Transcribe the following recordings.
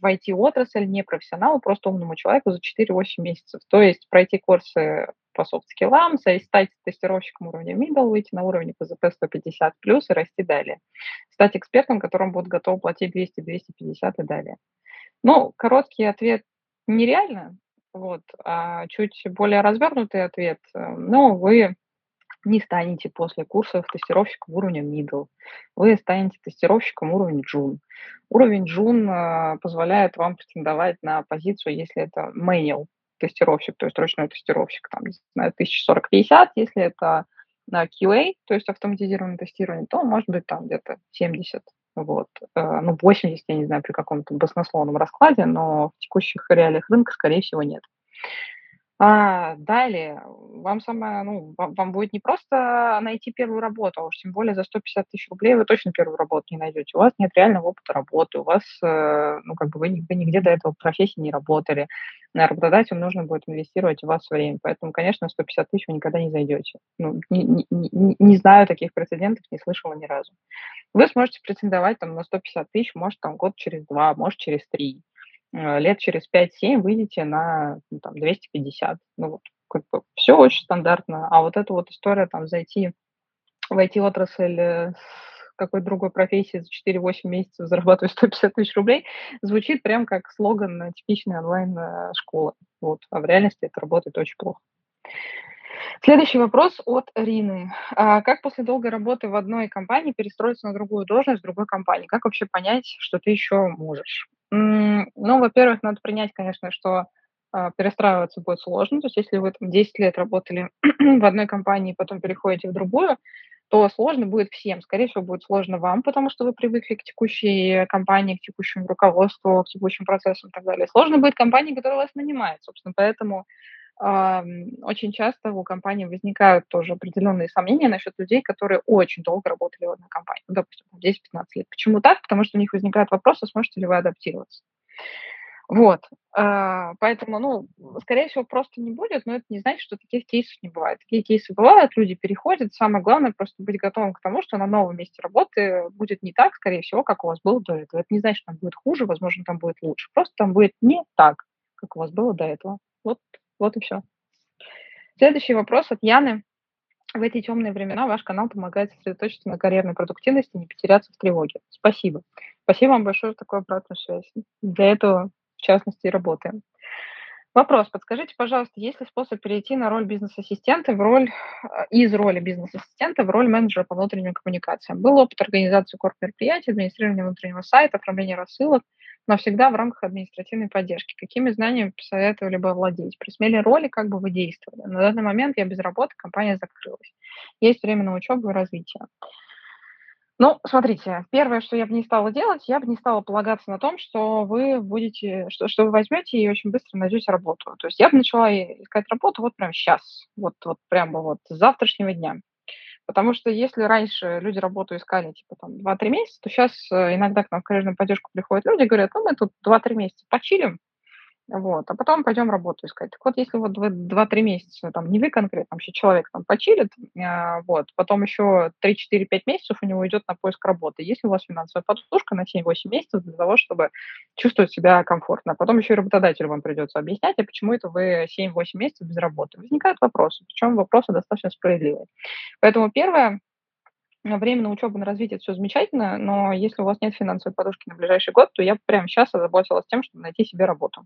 в IT-отрасль не профессионалу, просто умному человеку за 4-8 месяцев. То есть пройти курсы по софт-скиллам, стать тестировщиком уровня middle, выйти на уровень PZP 150 плюс и расти далее. Стать экспертом, которому будут готовы платить 200, 250 и далее. Ну, короткий ответ нереально, вот, а чуть более развернутый ответ, э, ну, вы не станете после курсов тестировщиком уровня middle. Вы станете тестировщиком уровня June. Уровень June э, позволяет вам претендовать на позицию, если это manual тестировщик, то есть ручной тестировщик, там, не знаю, 1040-50, если это на QA, то есть автоматизированное тестирование, то может быть там где-то 70, вот, э, ну 80, я не знаю, при каком-то баснословном раскладе, но в текущих реалиях рынка, скорее всего, нет. А, далее, вам самое, ну, вам, вам будет не просто найти первую работу, а уж тем более за 150 тысяч рублей вы точно первую работу не найдете. У вас нет реального опыта работы, у вас, э, ну, как бы вы, вы нигде до этого профессии не работали. На работодателю нужно будет инвестировать в вас время. Поэтому, конечно, 150 тысяч вы никогда не зайдете. Ну, не, не, не, не знаю таких прецедентов, не слышала ни разу. Вы сможете претендовать там на 150 тысяч, может, там год через два, может, через три. Э, лет через 5-7 выйдете на ну, там, 250. Ну, вот, как бы все очень стандартно. А вот эта вот история, там, зайти в IT-отрасль э, какой-то другой профессии за 4-8 месяцев зарабатывать 150 тысяч рублей, звучит прям как слоган типичной онлайн-школы. Вот. А в реальности это работает очень плохо. Следующий вопрос от Рины. А как после долгой работы в одной компании перестроиться на другую должность в другой компании? Как вообще понять, что ты еще можешь? Ну, во-первых, надо принять, конечно, что а, перестраиваться будет сложно. То есть если вы там 10 лет работали в одной компании, потом переходите в другую, то сложно будет всем. Скорее всего, будет сложно вам, потому что вы привыкли к текущей компании, к текущему руководству, к текущим процессам и так далее. Сложно будет компании, которая вас нанимает. Собственно, поэтому очень часто у компании возникают тоже определенные сомнения насчет людей, которые очень долго работали в одной компании, ну, допустим, 10-15 лет. Почему так? Потому что у них возникает вопрос, а сможете ли вы адаптироваться. Вот, а, поэтому, ну, скорее всего, просто не будет, но это не значит, что таких кейсов не бывает. Такие кейсы бывают, люди переходят, самое главное просто быть готовым к тому, что на новом месте работы будет не так, скорее всего, как у вас было до этого. Это не значит, что там будет хуже, возможно, там будет лучше, просто там будет не так, как у вас было до этого. Вот вот и все. Следующий вопрос от Яны. В эти темные времена ваш канал помогает сосредоточиться на карьерной продуктивности и не потеряться в тревоге. Спасибо. Спасибо вам большое за такую обратную связь. Для этого, в частности, работаем. Вопрос. Подскажите, пожалуйста, есть ли способ перейти на роль бизнес-ассистента в роль, э, из роли бизнес-ассистента в роль менеджера по внутренним коммуникациям? Был опыт организации корп-мероприятий, администрирования внутреннего сайта, оформления рассылок, но всегда в рамках административной поддержки. Какими знаниями посоветовали бы овладеть? При смене роли как бы вы действовали? На данный момент я без работы, компания закрылась. Есть время на учебу и развитие. Ну, смотрите, первое, что я бы не стала делать, я бы не стала полагаться на том, что вы будете, что, что вы возьмете и очень быстро найдете работу. То есть я бы начала искать работу вот прямо сейчас, вот, вот прямо вот с завтрашнего дня. Потому что если раньше люди работу искали, типа, там, 2-3 месяца, то сейчас э, иногда к нам в карьерную поддержку приходят люди и говорят, ну, мы тут 2-3 месяца почилим, вот, а потом пойдем работу искать. Так вот, если вот вы 2-3 месяца, там, не вы конкретно, вообще человек там почилит, а, вот, потом еще 3-4-5 месяцев у него идет на поиск работы. Если у вас финансовая подушка на 7-8 месяцев для того, чтобы чувствовать себя комфортно. Потом еще и работодателю вам придется объяснять, а почему это вы 7-8 месяцев без работы. Возникают вопросы, причем вопросы достаточно справедливые. Поэтому первое, время на учебу, на развитие, все замечательно, но если у вас нет финансовой подушки на ближайший год, то я прямо сейчас озаботилась тем, чтобы найти себе работу.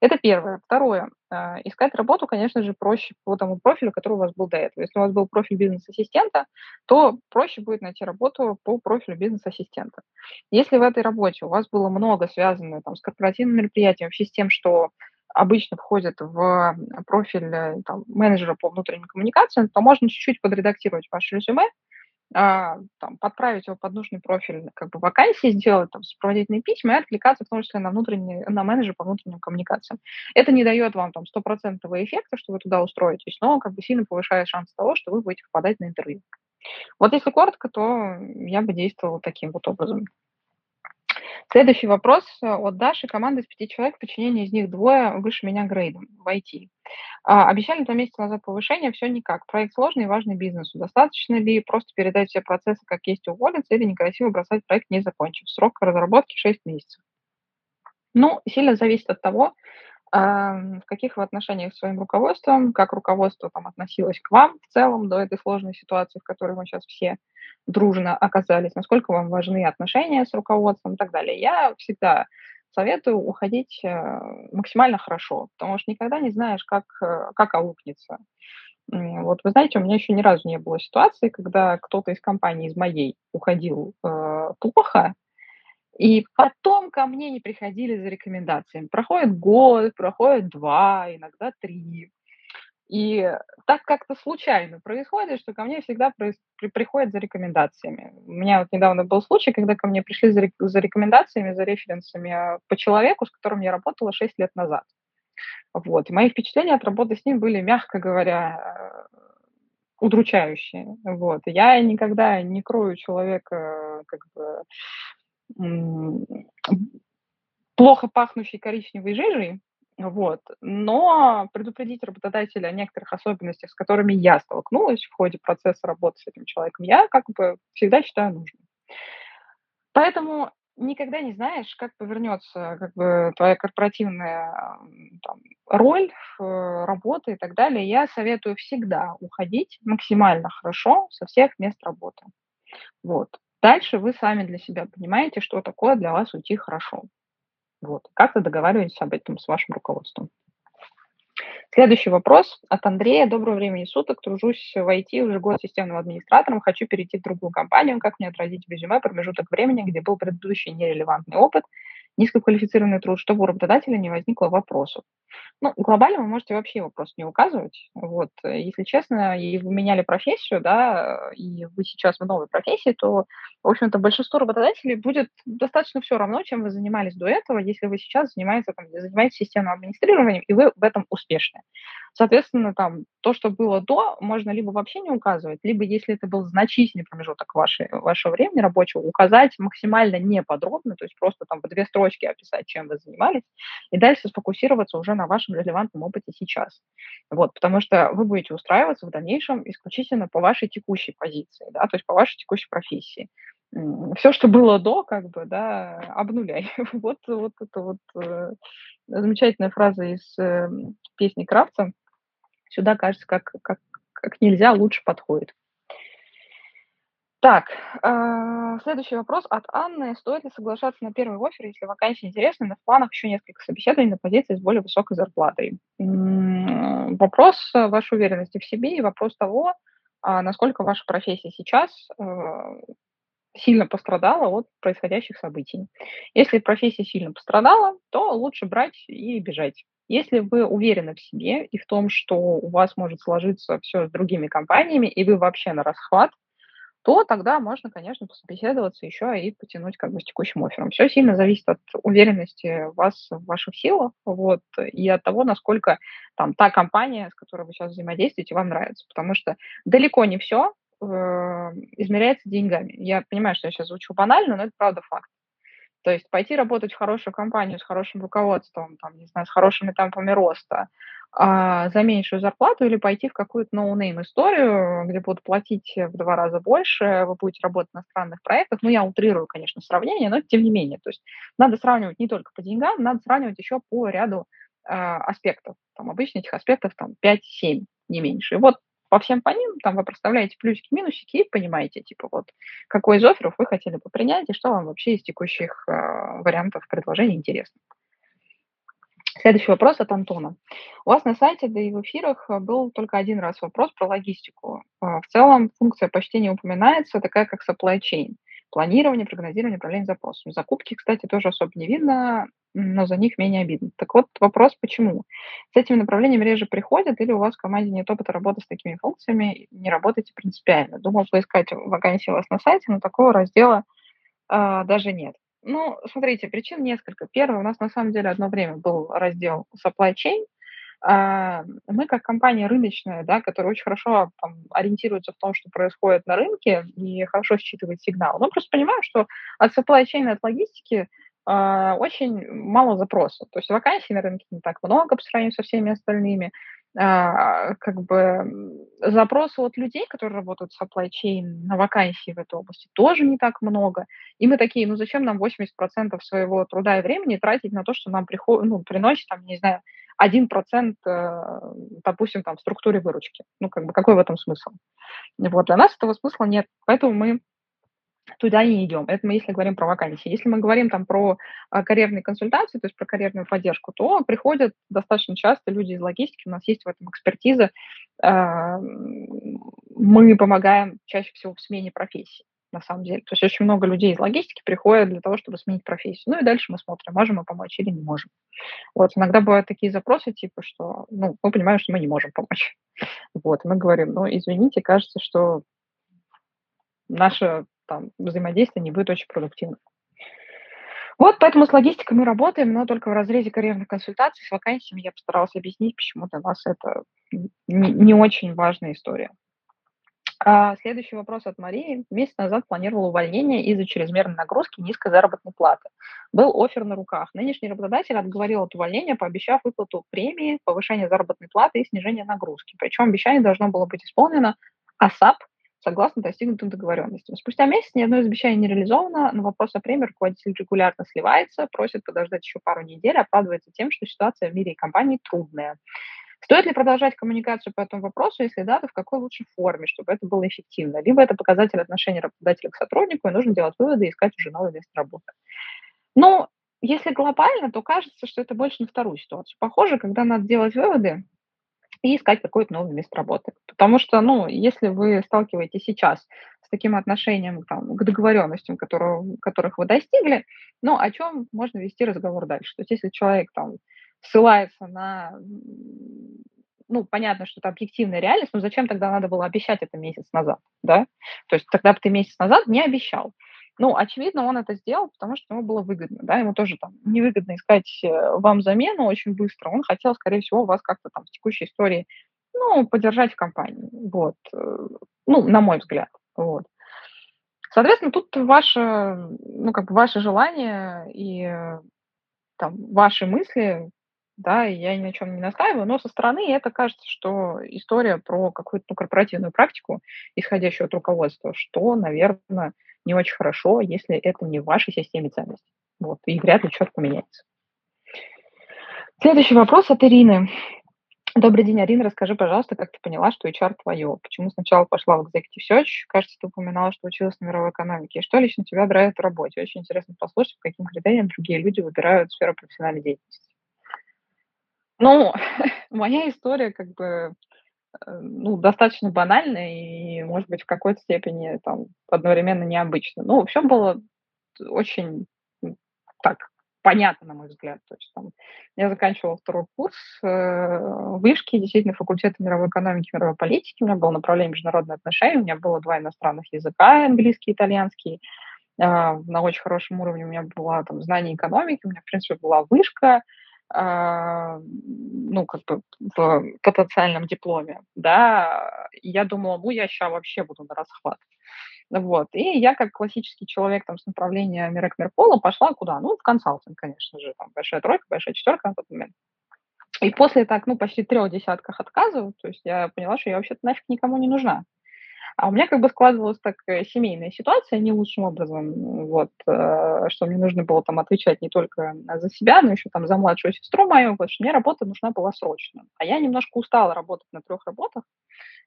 Это первое. Второе. А, искать работу, конечно же, проще по тому профилю, который у вас был до этого. Если у вас был профиль бизнес-ассистента, то проще будет найти работу по профилю бизнес-ассистента. Если в этой работе у вас было много связано там, с корпоративным мероприятием, вообще с тем, что обычно входит в профиль э, там, менеджера по внутренним коммуникациям, то можно чуть-чуть подредактировать ваше резюме, а, там, подправить его под нужный профиль как бы вакансии, сделать там сопроводительные письма и откликаться в том числе на, внутренний, на менеджера по внутренним коммуникациям. Это не дает вам там стопроцентного эффекта, что вы туда устроитесь, но как бы сильно повышает шанс того, что вы будете попадать на интервью. Вот если коротко, то я бы действовала таким вот образом. Следующий вопрос э, от Даши. Команда из пяти человек, в подчинении из них двое выше меня грейдом в IT. А, обещали два месяца назад повышение, все никак. Проект сложный и важный бизнесу. Достаточно ли просто передать все процессы как есть уволиться или некрасиво бросать проект не закончив? Срок разработки 6 месяцев. Ну, сильно зависит от того, в каких вы отношениях с своим руководством, как руководство там относилось к вам в целом до этой сложной ситуации, в которой мы сейчас все дружно оказались, насколько вам важны отношения с руководством и так далее. Я всегда советую уходить э, максимально хорошо, потому что никогда не знаешь, как, э, как аукнется. Вот вы знаете, у меня еще ни разу не было ситуации, когда кто-то из компании, из моей, уходил э, плохо, и потом ко мне не приходили за рекомендациями. Проходит год, проходит два, иногда три. И так как-то случайно происходит, что ко мне всегда при- приходят за рекомендациями. У меня вот недавно был случай, когда ко мне пришли за, рек- за рекомендациями, за референсами а, по человеку, с которым я работала 6 лет назад. Вот. И мои впечатления от работы с ним были, мягко говоря, удручающие. Вот. Я никогда не крою человека как бы плохо пахнущей коричневой жижей, вот. Но предупредить работодателя о некоторых особенностях, с которыми я столкнулась в ходе процесса работы с этим человеком, я как бы всегда считаю нужным. Поэтому никогда не знаешь, как повернется как бы, твоя корпоративная там, роль, э, работа и так далее. Я советую всегда уходить максимально хорошо со всех мест работы. Вот. Дальше вы сами для себя понимаете, что такое для вас уйти хорошо. Вот. Как вы договариваетесь об этом с вашим руководством? Следующий вопрос от Андрея. Доброго времени суток. Тружусь в IT уже год системным администратором. Хочу перейти в другую компанию. Как мне отразить в резюме промежуток времени, где был предыдущий нерелевантный опыт низкоквалифицированный труд, чтобы у работодателя не возникло вопросов. Ну, глобально вы можете вообще вопрос не указывать. Вот, если честно, и вы меняли профессию, да, и вы сейчас в новой профессии, то, в общем-то, большинство работодателей будет достаточно все равно, чем вы занимались до этого, если вы сейчас занимаетесь, там, занимаетесь системным администрированием, и вы в этом успешны. Соответственно, там, то, что было до, можно либо вообще не указывать, либо, если это был значительный промежуток вашей, вашего времени рабочего, указать максимально неподробно, то есть просто там в две строчки описать, чем вы занимались, и дальше сфокусироваться уже на вашем релевантном опыте сейчас. Вот, потому что вы будете устраиваться в дальнейшем исключительно по вашей текущей позиции, да, то есть по вашей текущей профессии все, что было до, как бы, да, обнуляй. Вот, вот это вот э, замечательная фраза из э, песни Кравца сюда, кажется, как, как, как нельзя лучше подходит. Так, э, следующий вопрос от Анны. Стоит ли соглашаться на первый офер, если вакансия интересная, но в планах еще несколько собеседований на позиции с более высокой зарплатой? М-м, вопрос вашей уверенности в себе и вопрос того, а насколько ваша профессия сейчас э, сильно пострадала от происходящих событий. Если профессия сильно пострадала, то лучше брать и бежать. Если вы уверены в себе и в том, что у вас может сложиться все с другими компаниями, и вы вообще на расхват, то тогда можно, конечно, пособеседоваться еще и потянуть как бы с текущим оффером. Все сильно зависит от уверенности вас в ваших силах, вот, и от того, насколько там та компания, с которой вы сейчас взаимодействуете, вам нравится. Потому что далеко не все э, измеряется деньгами. Я понимаю, что я сейчас звучу банально, но это правда факт. То есть пойти работать в хорошую компанию с хорошим руководством, там, не знаю, с хорошими темпами роста, а, за меньшую зарплату или пойти в какую-то no-name историю, где будут платить в два раза больше, вы будете работать на странных проектах. Ну, я утрирую, конечно, сравнение, но тем не менее. То есть надо сравнивать не только по деньгам, надо сравнивать еще по ряду а, аспектов. Там обычно этих аспектов там 5-7, не меньше. И вот по всем по ним, там вы проставляете плюсики, минусики и понимаете, типа, вот, какой из офферов вы хотели бы принять и что вам вообще из текущих э, вариантов предложений интересно. Следующий вопрос от Антона. У вас на сайте, да и в эфирах был только один раз вопрос про логистику. В целом функция почти не упоминается, такая как supply chain. Планирование, прогнозирование, управление запросом. Закупки, кстати, тоже особо не видно но за них менее обидно. Так вот, вопрос, почему? С этими направлениями реже приходят или у вас в команде нет опыта работы с такими функциями, не работаете принципиально? Думал поискать вакансии у вас на сайте, но такого раздела э, даже нет. Ну, смотрите, причин несколько. Первое, у нас на самом деле одно время был раздел supply chain. Э, мы как компания рыночная, да, которая очень хорошо там, ориентируется в том, что происходит на рынке и хорошо считывает сигнал. Мы просто понимаем, что от supply chain, от логистики а, очень мало запросов. То есть вакансий на рынке не так много по сравнению со всеми остальными. А, как бы запросы от людей, которые работают в supply chain на вакансии в этой области, тоже не так много. И мы такие, ну зачем нам 80% своего труда и времени тратить на то, что нам приход, ну, приносит, там, не знаю, 1%, э, допустим, там, в структуре выручки. Ну, как бы, какой в этом смысл? Вот, для нас этого смысла нет. Поэтому мы туда не идем. Это мы если говорим про вакансии. Если мы говорим там про а, карьерные консультации, то есть про карьерную поддержку, то приходят достаточно часто люди из логистики, у нас есть в этом экспертиза. А, мы помогаем чаще всего в смене профессии на самом деле. То есть очень много людей из логистики приходят для того, чтобы сменить профессию. Ну и дальше мы смотрим, можем мы помочь или не можем. Вот, иногда бывают такие запросы, типа, что, ну, мы понимаем, что мы не можем помочь. Вот, мы говорим, ну, извините, кажется, что наша там, взаимодействие не будет очень продуктивным. Вот поэтому с логистикой мы работаем, но только в разрезе карьерных консультаций с вакансиями я постаралась объяснить, почему для нас это не, очень важная история. А следующий вопрос от Марии. Месяц назад планировал увольнение из-за чрезмерной нагрузки низкой заработной платы. Был офер на руках. Нынешний работодатель отговорил от увольнения, пообещав выплату премии, повышение заработной платы и снижение нагрузки. Причем обещание должно было быть исполнено АСАП согласно достигнутым договоренностям. Спустя месяц ни одно из обещаний не реализовано, на вопрос о премии руководитель регулярно сливается, просит подождать еще пару недель, оправдывается тем, что ситуация в мире и компании трудная. Стоит ли продолжать коммуникацию по этому вопросу? Если да, то в какой лучшей форме, чтобы это было эффективно? Либо это показатель отношения работодателя к сотруднику, и нужно делать выводы и искать уже новое место работы. Ну, если глобально, то кажется, что это больше на вторую ситуацию. Похоже, когда надо делать выводы, и искать какое-то новое место работы. Потому что, ну, если вы сталкиваетесь сейчас с таким отношением там, к договоренностям, которого, которых вы достигли, ну, о чем можно вести разговор дальше? То есть если человек там ссылается на ну, понятно, что это объективная реальность, но зачем тогда надо было обещать это месяц назад, да? То есть тогда бы ты месяц назад не обещал. Ну, очевидно, он это сделал, потому что ему было выгодно, да, ему тоже там невыгодно искать э, вам замену очень быстро. Он хотел, скорее всего, вас как-то там в текущей истории, ну, поддержать в компании, вот, э, ну, на мой взгляд, вот. Соответственно, тут ваше, ну, как бы ваше желание и там ваши мысли, да, я ни на чем не настаиваю, но со стороны это кажется, что история про какую-то ну, корпоративную практику, исходящую от руководства, что, наверное, не очень хорошо, если это не в вашей системе ценностей. Вот, и вряд ли что-то поменяется. Следующий вопрос от Ирины. Добрый день, Арина. Расскажи, пожалуйста, как ты поняла, что HR твое? Почему сначала пошла в Executive Search? Кажется, ты упоминала, что училась на мировой экономике. И что лично тебя драйвит в работе? Очень интересно послушать, по каким критериям другие люди выбирают сферу профессиональной деятельности. Ну, моя история как бы Э, ну, достаточно банально и, может быть, в какой-то степени там одновременно необычно. Ну, общем, было очень так понятно, на мой взгляд. То есть, там, я заканчивала второй курс э, вышки, действительно, факультета мировой экономики, мировой политики. У меня было направление международные отношения, у меня было два иностранных языка, английский и итальянский. Э, на очень хорошем уровне у меня было там знание экономики, у меня, в принципе, была вышка, а, ну, как бы в потенциальном дипломе, да, я думала, ну, я сейчас вообще буду на расхват. Вот. И я, как классический человек там, с направления Мирек Мерпола, пошла куда? Ну, в консалтинг, конечно же. Там большая тройка, большая четверка на тот момент. И после так, ну, почти трех десятках отказов, то есть я поняла, что я вообще-то нафиг никому не нужна. А у меня как бы складывалась так семейная ситуация не лучшим образом, вот, э, что мне нужно было там отвечать не только за себя, но еще там за младшую сестру мою, потому что мне работа нужна была срочно. А я немножко устала работать на трех работах.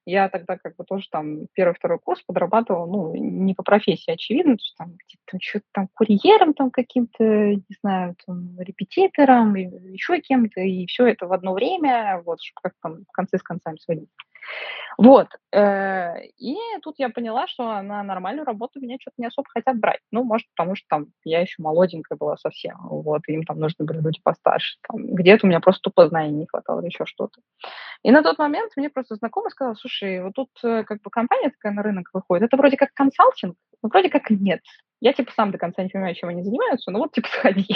Я тогда как бы тоже там первый-второй курс подрабатывала, ну, не по профессии, очевидно, что там где-то что-то там курьером там каким-то, не знаю, там, репетитором, еще кем-то, и все это в одно время, вот, чтобы как там концы с концами сводить. Вот. Э, и тут я поняла, что на нормальную работу меня что-то не особо хотят брать. Ну, может, потому что там я еще молоденькая была совсем. Вот, им там нужны были люди постарше. Там, где-то у меня просто тупо знаний не хватало еще что-то. И на тот момент мне просто знакомый сказал, слушай, вот тут э, как бы компания такая на рынок выходит, это вроде как консалтинг, но вроде как нет. Я типа сам до конца не понимаю, чем они занимаются, но вот типа сходи.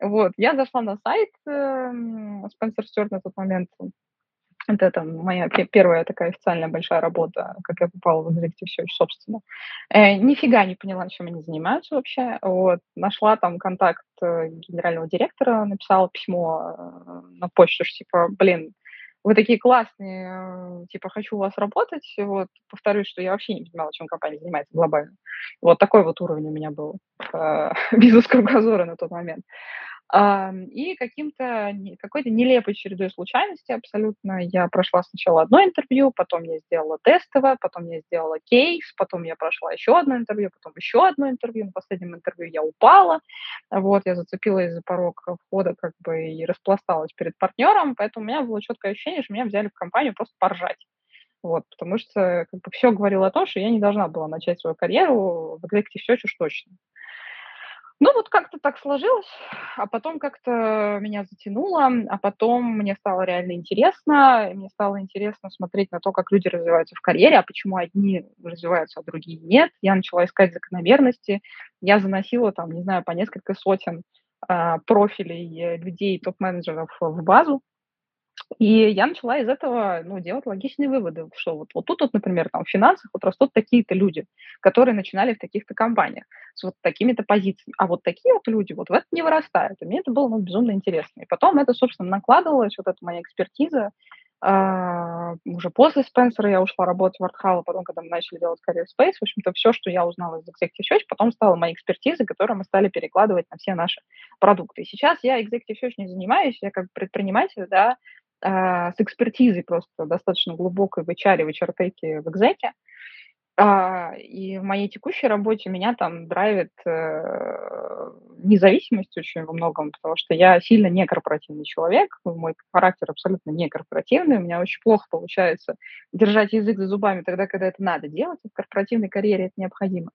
Вот, я зашла на сайт Spencer Stewart на тот момент, это там моя первая такая официальная большая работа, как я попала в Executive Search, собственно. Э, нифига не поняла, чем они занимаются вообще. Вот. Нашла там контакт э, генерального директора, написала письмо э, на почту, что типа, блин, вы такие классные, э, типа, хочу у вас работать. Вот, повторюсь, что я вообще не понимала, чем компания занимается глобально. Вот такой вот уровень у меня был э, без кругозора на тот момент. И каким-то, какой-то нелепой чередой случайностей абсолютно я прошла сначала одно интервью, потом я сделала тестовое, потом я сделала кейс, потом я прошла еще одно интервью, потом еще одно интервью. На последнем интервью я упала, вот, я зацепилась за порог входа как бы и распласталась перед партнером, поэтому у меня было четкое ощущение, что меня взяли в компанию просто поржать. Вот, потому что как бы, все говорило о том, что я не должна была начать свою карьеру в Executive Search уж точно. Ну, вот как-то так сложилось, а потом как-то меня затянуло, а потом мне стало реально интересно, мне стало интересно смотреть на то, как люди развиваются в карьере, а почему одни развиваются, а другие нет. Я начала искать закономерности, я заносила там, не знаю, по несколько сотен э, профилей людей, топ-менеджеров в базу, и я начала из этого ну, делать логичные выводы, что вот, вот тут, вот, например, там, в финансах вот растут такие-то люди, которые начинали в таких-то компаниях с вот такими-то позициями. А вот такие вот люди вот в это не вырастают. И мне это было ну, безумно интересно. И потом это, собственно, накладывалось, вот эта моя экспертиза, Uh, уже после Спенсера я ушла работать в Артхал, потом, когда мы начали делать Career Space, в общем-то, все, что я узнала из Executive Search, потом стало моей экспертизой, которую мы стали перекладывать на все наши продукты. И сейчас я Executive Search не занимаюсь, я как предприниматель, да, а, с экспертизой просто достаточно глубокой в HR, в HR-теке, в экзеке. А, и в моей текущей работе меня там драйвит э, независимость очень во многом, потому что я сильно не корпоративный человек, мой характер абсолютно не корпоративный, у меня очень плохо получается держать язык за зубами тогда, когда это надо делать, в корпоративной карьере это необходимо.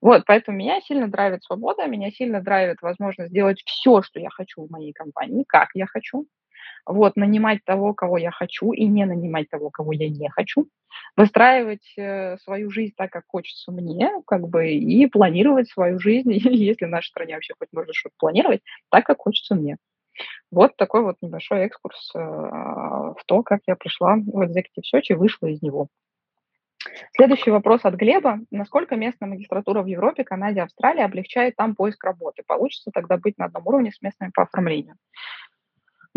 Вот, поэтому меня сильно драйвит свобода, меня сильно драйвит возможность сделать все, что я хочу в моей компании, как я хочу, вот, нанимать того, кого я хочу, и не нанимать того, кого я не хочу, выстраивать э, свою жизнь так, как хочется мне, как бы, и планировать свою жизнь, если в нашей стране вообще хоть можно что-то планировать, так, как хочется мне. Вот такой вот небольшой экскурс э, в то, как я пришла в Executive Search и вышла из него. Следующий вопрос от Глеба. Насколько местная магистратура в Европе, Канаде, Австралии облегчает там поиск работы? Получится тогда быть на одном уровне с местными по оформлению?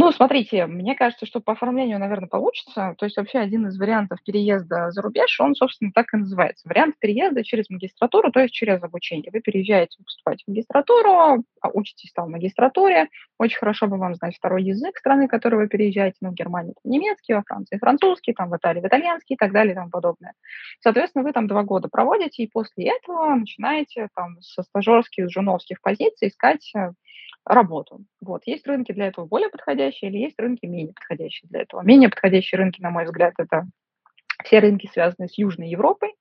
Ну, смотрите, мне кажется, что по оформлению, наверное, получится. То есть вообще один из вариантов переезда за рубеж, он, собственно, так и называется. Вариант переезда через магистратуру, то есть через обучение. Вы переезжаете поступать в магистратуру, а учитесь там в магистратуре. Очень хорошо бы вам знать второй язык страны, в которую вы переезжаете. Ну, в Германии там немецкий, во Франции французский, там в Италии в итальянский и так далее и тому подобное. Соответственно, вы там два года проводите, и после этого начинаете там со стажерских, жуновских позиций искать э, работу. Вот. Есть рынки для этого более подходящие или есть рынки менее подходящие для этого. Менее подходящие рынки, на мой взгляд, это все рынки, связанные с Южной Европой,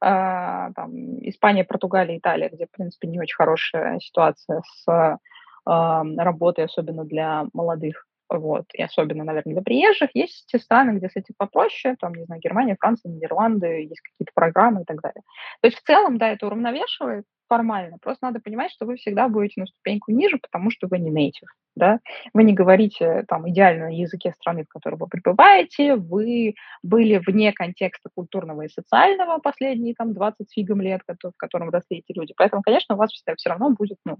а, там, Испания, Португалия, Италия, где, в принципе, не очень хорошая ситуация с а, работой, особенно для молодых, вот, и особенно, наверное, для приезжих. Есть те страны, где с этим попроще, там, не знаю, Германия, Франция, Нидерланды, есть какие-то программы и так далее. То есть в целом, да, это уравновешивает, формально. Просто надо понимать, что вы всегда будете на ступеньку ниже, потому что вы не native, да. Вы не говорите там идеально на языке страны, в которой вы пребываете, вы были вне контекста культурного и социального последние там 20 фигом лет, в котором росли эти люди. Поэтому, конечно, у вас всегда все равно будет, ну,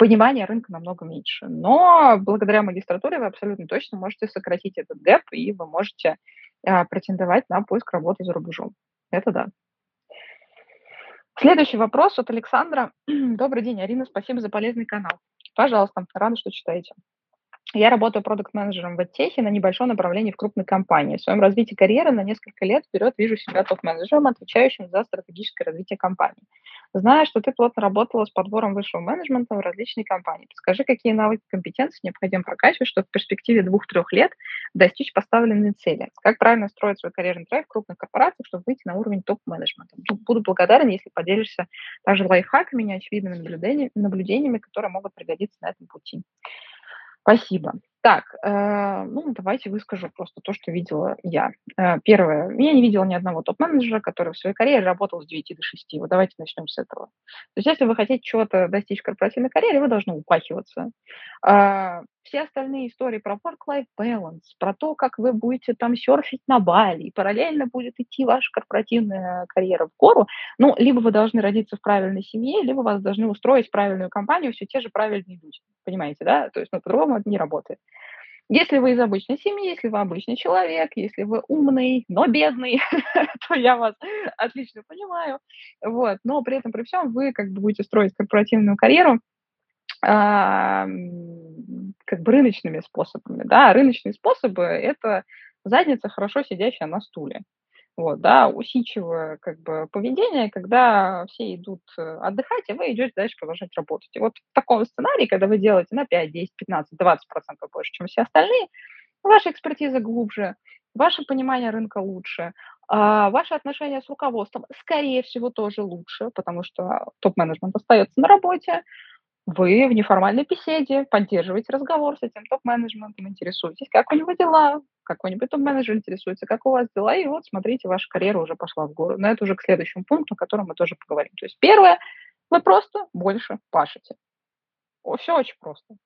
понимание рынка намного меньше. Но благодаря магистратуре вы абсолютно точно можете сократить этот гэп, и вы можете а, претендовать на поиск работы за рубежом. Это да. Следующий вопрос от Александра. Добрый день, Арина, спасибо за полезный канал. Пожалуйста, рада, что читаете. Я работаю продукт-менеджером в Оттехе на небольшом направлении в крупной компании. В своем развитии карьеры на несколько лет вперед вижу себя топ-менеджером, отвечающим за стратегическое развитие компании. Знаю, что ты плотно работала с подбором высшего менеджмента в различные компании. Скажи, какие навыки и компетенции необходимо прокачивать, чтобы в перспективе двух-трех лет достичь поставленной цели? Как правильно строить свой карьерный трек в крупных корпорациях, чтобы выйти на уровень топ-менеджмента? Буду благодарен, если поделишься также лайфхаками, неочевидными наблюдениями, наблюдениями, которые могут пригодиться на этом пути. Спасибо. Так, э, ну, давайте выскажу просто то, что видела я. Э, первое. Я не видела ни одного топ-менеджера, который в своей карьере работал с 9 до 6. Вот давайте начнем с этого. То есть если вы хотите чего-то достичь в корпоративной карьере, вы должны упахиваться. Э, все остальные истории про work-life balance, про то, как вы будете там серфить на Бали, и параллельно будет идти ваша корпоративная карьера в гору, ну, либо вы должны родиться в правильной семье, либо вас должны устроить правильную компанию все те же правильные люди. Понимаете, да? То есть, ну, по-другому это не работает. Если вы из обычной семьи, если вы обычный человек, если вы умный, но бедный, то я вас отлично понимаю. Вот. Но при этом, при всем, вы как бы будете строить корпоративную карьеру а, как бы рыночными способами. Да? Рыночные способы – это задница, хорошо сидящая на стуле вот, да, усидчивое как бы поведение, когда все идут э, отдыхать, и вы идете дальше продолжать работать. И вот в таком сценарии, когда вы делаете на 5, 10, 15, 20 процентов больше, чем все остальные, ваша экспертиза глубже, ваше понимание рынка лучше, а ваши отношения с руководством, скорее всего, тоже лучше, потому что топ-менеджмент остается на работе, вы в неформальной беседе поддерживаете разговор с этим топ-менеджментом, интересуетесь, как у него дела, какой-нибудь топ-менеджер интересуется, как у вас дела, и вот, смотрите, ваша карьера уже пошла в гору. Но это уже к следующему пункту, о котором мы тоже поговорим. То есть первое, вы просто больше пашете. Все очень просто.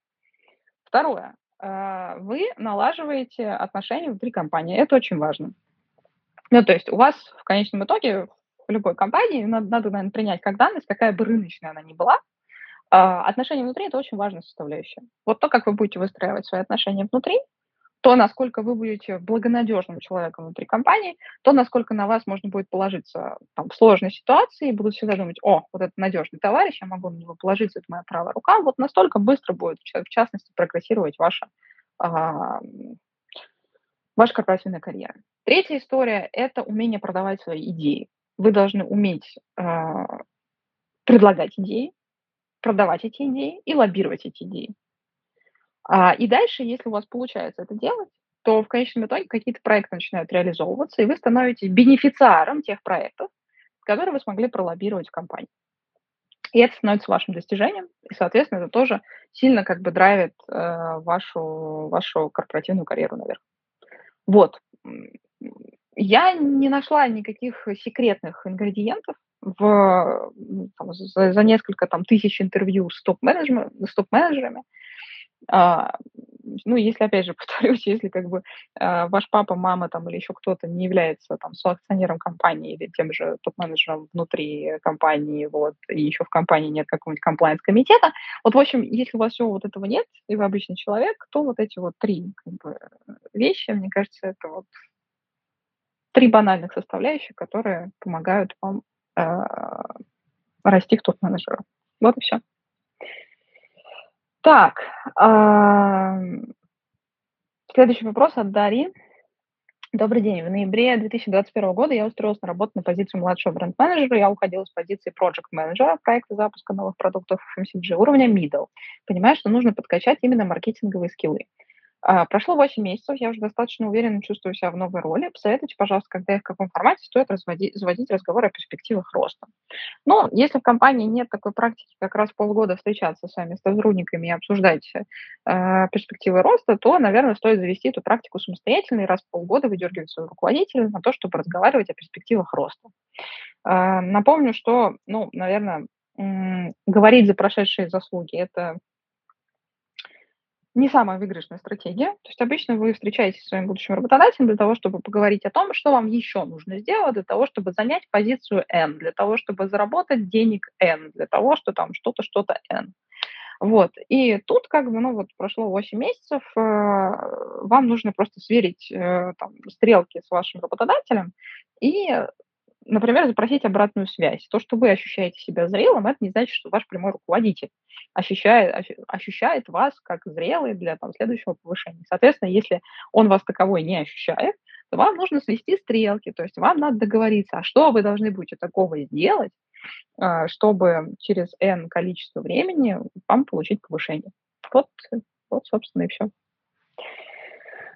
Второе, э, вы налаживаете отношения внутри компании. Это очень важно. Ну, то есть у вас в конечном итоге в любой компании надо, надо наверное, принять как данность, какая бы рыночная она ни была, а, отношения внутри – это очень важная составляющая. Вот то, как вы будете выстраивать свои отношения внутри, то, насколько вы будете благонадежным человеком внутри компании, то, насколько на вас можно будет положиться там, в сложной ситуации, и будут всегда думать, о, вот этот надежный товарищ, я могу на него положиться, это моя правая рука, вот настолько быстро будет, в частности, прогрессировать ваша, а, ваша корпоративная карьера. Третья история – это умение продавать свои идеи. Вы должны уметь а, предлагать идеи, продавать эти идеи и лоббировать эти идеи. А, и дальше, если у вас получается это делать, то в конечном итоге какие-то проекты начинают реализовываться, и вы становитесь бенефициаром тех проектов, которые вы смогли пролоббировать в компании. И это становится вашим достижением, и, соответственно, это тоже сильно как бы драйвит э, вашу, вашу корпоративную карьеру наверх. Вот. Я не нашла никаких секретных ингредиентов в, там, за, за несколько там, тысяч интервью с топ-менеджерами, топ-менеджерами. А, ну, если, опять же, повторюсь, если как бы а, ваш папа, мама там или еще кто-то не является там соакционером компании или тем же топ-менеджером внутри компании, вот, и еще в компании нет какого-нибудь комплайнс-комитета, вот, в общем, если у вас всего вот этого нет, и вы обычный человек, то вот эти вот три как бы, вещи, мне кажется, это вот три банальных составляющих, которые помогают вам расти в топ-менеджера. Вот и все. Так, э, следующий вопрос от Дарьи. Добрый день. В ноябре 2021 года я устроилась на работу на позицию младшего бренд-менеджера. Я уходила с позиции проект-менеджера проекта запуска новых продуктов FMCG уровня middle. Понимаю, что нужно подкачать именно маркетинговые скиллы. А, прошло 8 месяцев, я уже достаточно уверенно чувствую себя в новой роли. Посоветуйте, пожалуйста, когда и в каком формате стоит разводить, заводить разговор о перспективах роста. Но если в компании нет такой практики как раз полгода встречаться с вами, с сотрудниками и обсуждать э, перспективы роста, то, наверное, стоит завести эту практику самостоятельно и раз в полгода выдергивать своего руководителя на то, чтобы разговаривать о перспективах роста. Э, напомню, что, ну, наверное, говорить за прошедшие заслуги– это не самая выигрышная стратегия. То есть обычно вы встречаетесь с своим будущим работодателем для того, чтобы поговорить о том, что вам еще нужно сделать для того, чтобы занять позицию N, для того, чтобы заработать денег N, для того, что там что-то, что-то N. Вот. И тут как бы, ну вот прошло 8 месяцев, э, вам нужно просто сверить э, там, стрелки с вашим работодателем и например, запросить обратную связь. То, что вы ощущаете себя зрелым, это не значит, что ваш прямой руководитель ощущает, ощущает вас как зрелый для там, следующего повышения. Соответственно, если он вас таковой не ощущает, то вам нужно свести стрелки, то есть вам надо договориться, а что вы должны будете такого сделать, а, чтобы через N количество времени вам получить повышение. Вот, вот собственно, и все.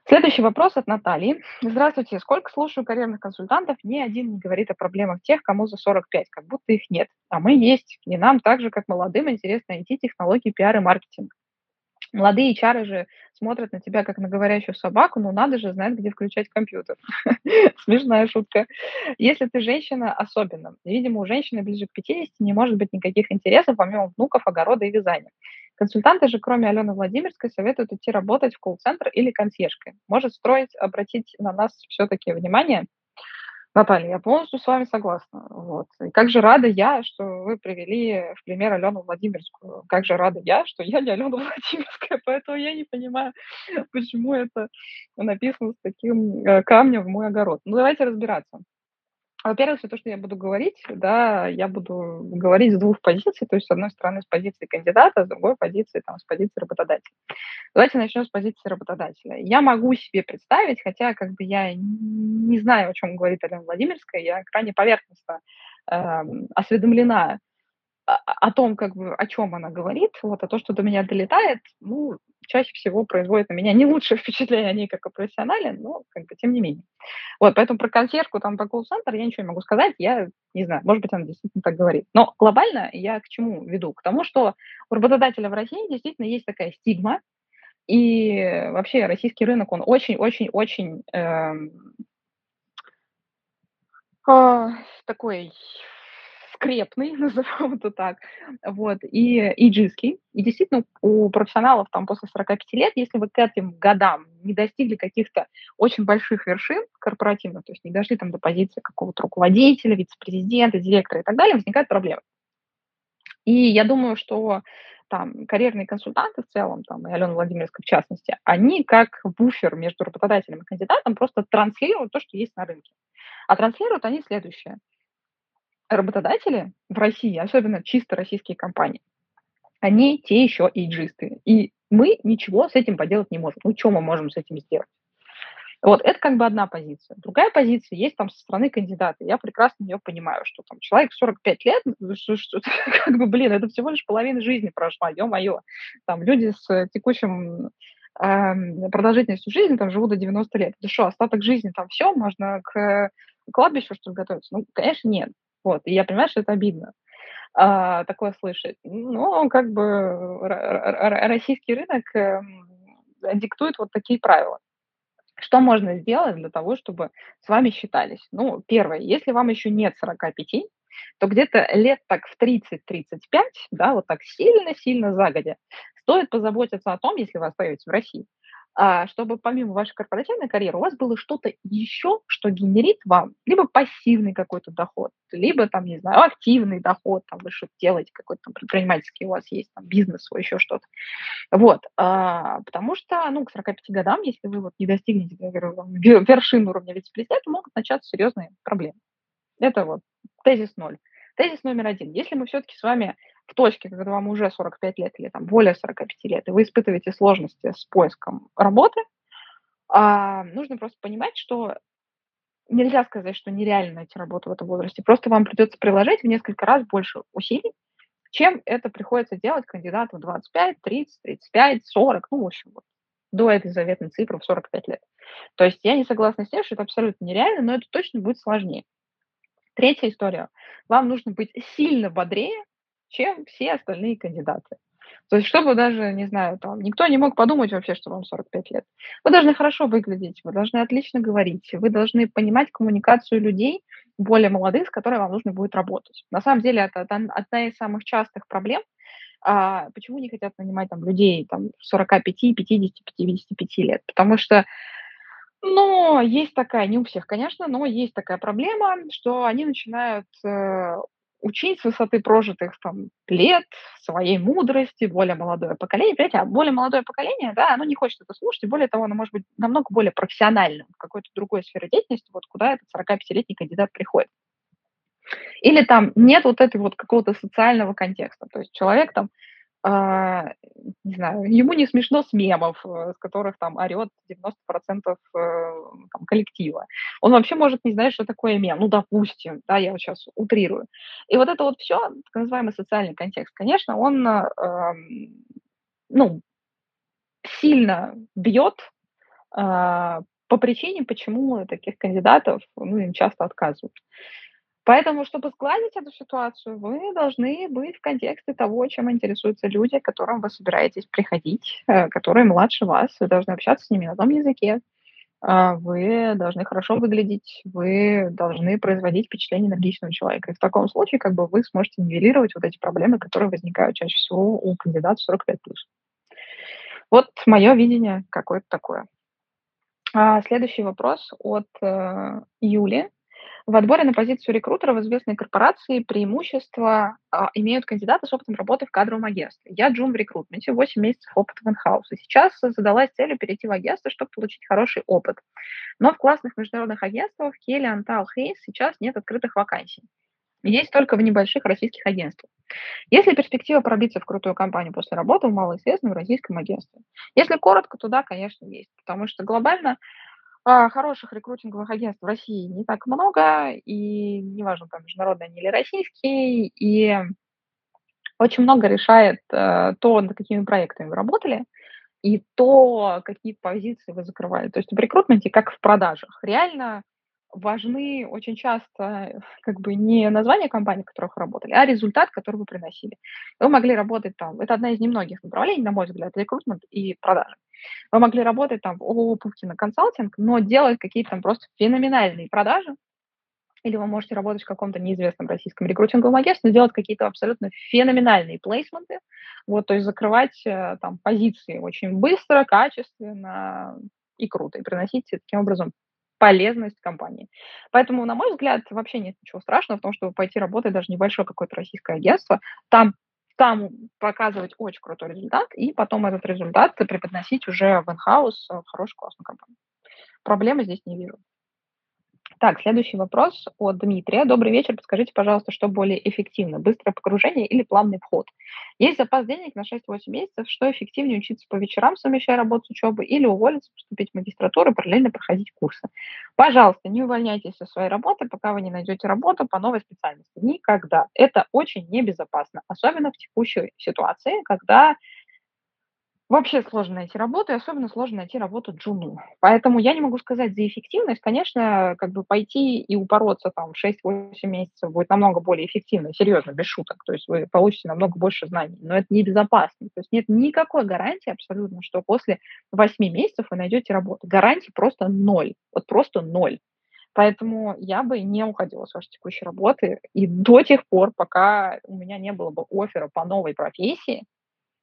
Следующий вопрос от Натальи. Здравствуйте. Сколько слушаю карьерных консультантов, ни один не говорит о проблемах тех, кому за 45, как будто их нет. А мы есть. И нам так же, как молодым, интересно IT-технологии, пиар и маркетинг. Молодые чары же смотрят на тебя, как на говорящую собаку, ну надо же знать, где включать компьютер. Смешная шутка. Если ты женщина, особенно. Видимо, у женщины ближе к 50 не может быть никаких интересов, помимо внуков, огорода и вязания. Консультанты же, кроме Алены Владимирской, советуют идти работать в колл-центр или консьержкой. Может строить, обратить на нас все-таки внимание. Наталья, я полностью с вами согласна. Вот. И как же рада я, что вы привели в пример Алену Владимирскую. Как же рада я, что я не Алена Владимирская, поэтому я не понимаю, почему это написано с таким э, камнем в мой огород. Ну, давайте разбираться. Во-первых, все то, что я буду говорить, да, я буду говорить с двух позиций, то есть, с одной стороны, с позиции кандидата, с другой позиции, там, с позиции работодателя. Давайте начнем с позиции работодателя. Я могу себе представить, хотя, как бы, я не знаю, о чем говорит Алена Владимирская, я крайне поверхностно э, осведомлена о том, как бы, о чем она говорит, вот, а то, что до меня долетает, ну, чаще всего производит на меня не лучшее впечатление о ней как о профессионале, но как бы тем не менее. Вот, поэтому про консьержку, там, про колл-центр я ничего не могу сказать, я не знаю, может быть, она действительно так говорит. Но глобально я к чему веду? К тому, что у работодателя в России действительно есть такая стигма, и вообще российский рынок, он очень-очень-очень э, эм, э, такой скрепный, назовем это так, вот, и иджистский. И действительно, у профессионалов там после 45 лет, если вы к этим годам не достигли каких-то очень больших вершин корпоративных, то есть не дошли там до позиции какого-то руководителя, вице-президента, директора и так далее, возникают проблемы. И я думаю, что там карьерные консультанты в целом, там, и Алена Владимировская в частности, они как буфер между работодателем и кандидатом просто транслируют то, что есть на рынке. А транслируют они следующее – работодатели в России, особенно чисто российские компании, они те еще иджисты. И мы ничего с этим поделать не можем. Ну, что мы можем с этим сделать? Вот, это как бы одна позиция. Другая позиция есть там со стороны кандидата. Я прекрасно ее понимаю, что там человек 45 лет, ну, что, что, как бы, блин, это всего лишь половина жизни прошла, ё-моё. Там люди с текущим э, продолжительностью жизни там живут до 90 лет. Да что, остаток жизни там все, можно к кладбищу, что ли, готовиться? Ну, конечно, нет. Вот, и я понимаю, что это обидно а, такое слышать. Но как бы российский рынок э, диктует вот такие правила. Что можно сделать для того, чтобы с вами считались? Ну, первое, если вам еще нет 45, то где-то лет так в 30-35, да, вот так сильно-сильно загодя, стоит позаботиться о том, если вы остаетесь в России, чтобы помимо вашей корпоративной карьеры у вас было что-то еще, что генерит вам либо пассивный какой-то доход, либо там, не знаю, активный доход, там вы что-то делаете, какой-то там предпринимательский у вас есть, там бизнес свой, еще что-то. Вот, а, потому что, ну, к 45 годам, если вы вот не достигнете вершин уровня вице-президента, могут начаться серьезные проблемы. Это вот тезис ноль. Тезис номер один. Если мы все-таки с вами в точке, когда вам уже 45 лет или там более 45 лет, и вы испытываете сложности с поиском работы, а, нужно просто понимать, что нельзя сказать, что нереально найти работу в этом возрасте. Просто вам придется приложить в несколько раз больше усилий, чем это приходится делать кандидату в 25, 30, 35, 40, ну, в общем, вот, до этой заветной цифры в 45 лет. То есть я не согласна с тем, что это абсолютно нереально, но это точно будет сложнее. Третья история. Вам нужно быть сильно бодрее, чем все остальные кандидаты. То есть, чтобы даже, не знаю, там, никто не мог подумать вообще, что вам 45 лет. Вы должны хорошо выглядеть, вы должны отлично говорить, вы должны понимать коммуникацию людей более молодых, с которыми вам нужно будет работать. На самом деле, это одна из самых частых проблем, а, почему не хотят нанимать там людей там 45, 50, 55 лет? Потому что ну, есть такая, не у всех, конечно, но есть такая проблема, что они начинают э, учить с высоты прожитых там лет, своей мудрости, более молодое поколение. Понимаете, а более молодое поколение, да, оно не хочет это слушать, и более того, оно может быть намного более профессиональным в какой-то другой сфере деятельности, вот куда этот 45-летний кандидат приходит. Или там нет вот этого вот какого-то социального контекста. То есть человек там а, не знаю, ему не смешно с мемов, э, с которых там орет 90% э, там, коллектива. Он вообще может не знать, что такое мем. Ну, допустим, да, я вот сейчас утрирую. И вот это вот все, так называемый социальный контекст, конечно, он, э, ну, сильно бьет по причине, почему таких кандидатов, ну, им часто отказывают. Поэтому, чтобы сгладить эту ситуацию, вы должны быть в контексте того, чем интересуются люди, к которым вы собираетесь приходить, э, которые младше вас. Вы должны общаться с ними на том языке. А, вы должны хорошо выглядеть, вы должны производить впечатление энергичного человека. И в таком случае как бы вы сможете нивелировать вот эти проблемы, которые возникают чаще всего у кандидатов 45+. Вот мое видение какое-то такое. А следующий вопрос от э, Юли. В отборе на позицию рекрутера в известной корпорации преимущество а, имеют кандидаты с опытом работы в кадровом агентстве. Я джун в рекрутменте, 8 месяцев опыта в инхаус. И сейчас задалась целью перейти в агентство, чтобы получить хороший опыт. Но в классных международных агентствах Келли, Антал, Хейс сейчас нет открытых вакансий. Есть только в небольших российских агентствах. Есть ли перспектива пробиться в крутую компанию после работы в малоизвестном российском агентстве? Если коротко, то да, конечно, есть. Потому что глобально хороших рекрутинговых агентств в России не так много, и неважно, там, международные они или российские, и очень много решает э, то, над какими проектами вы работали, и то, какие позиции вы закрывали. То есть в рекрутменте, как в продажах, реально важны очень часто как бы не название компании, в которых работали, а результат, который вы приносили. Вы могли работать там, это одна из немногих направлений, на мой взгляд, рекрутмент и продажи. Вы могли работать там в ООО Пупкина консалтинг, но делать какие-то там просто феноменальные продажи, или вы можете работать в каком-то неизвестном российском рекрутинговом агентстве, делать какие-то абсолютно феноменальные плейсменты, вот, то есть закрывать э, там позиции очень быстро, качественно и круто, и приносить таким образом полезность компании. Поэтому, на мой взгляд, вообще нет ничего страшного в том, чтобы пойти работать даже небольшое какое-то российское агентство, там там показывать очень крутой результат, и потом этот результат преподносить уже в инхаус в хорошую классную компанию. Проблемы здесь не вижу. Так, следующий вопрос от Дмитрия. Добрый вечер. Подскажите, пожалуйста, что более эффективно, быстрое погружение или плавный вход? Есть запас денег на 6-8 месяцев, что эффективнее учиться по вечерам, совмещая работу с учебой, или уволиться, поступить в магистратуру параллельно проходить курсы? Пожалуйста, не увольняйтесь со своей работы, пока вы не найдете работу по новой специальности. Никогда. Это очень небезопасно, особенно в текущей ситуации, когда Вообще сложно найти работу, и особенно сложно найти работу джуну. Поэтому я не могу сказать за эффективность. Конечно, как бы пойти и упороться там 6-8 месяцев будет намного более эффективно, серьезно, без шуток. То есть вы получите намного больше знаний, но это небезопасно. То есть нет никакой гарантии абсолютно, что после 8 месяцев вы найдете работу. Гарантии просто ноль. Вот просто ноль. Поэтому я бы не уходила с вашей текущей работы. И до тех пор, пока у меня не было бы оффера по новой профессии,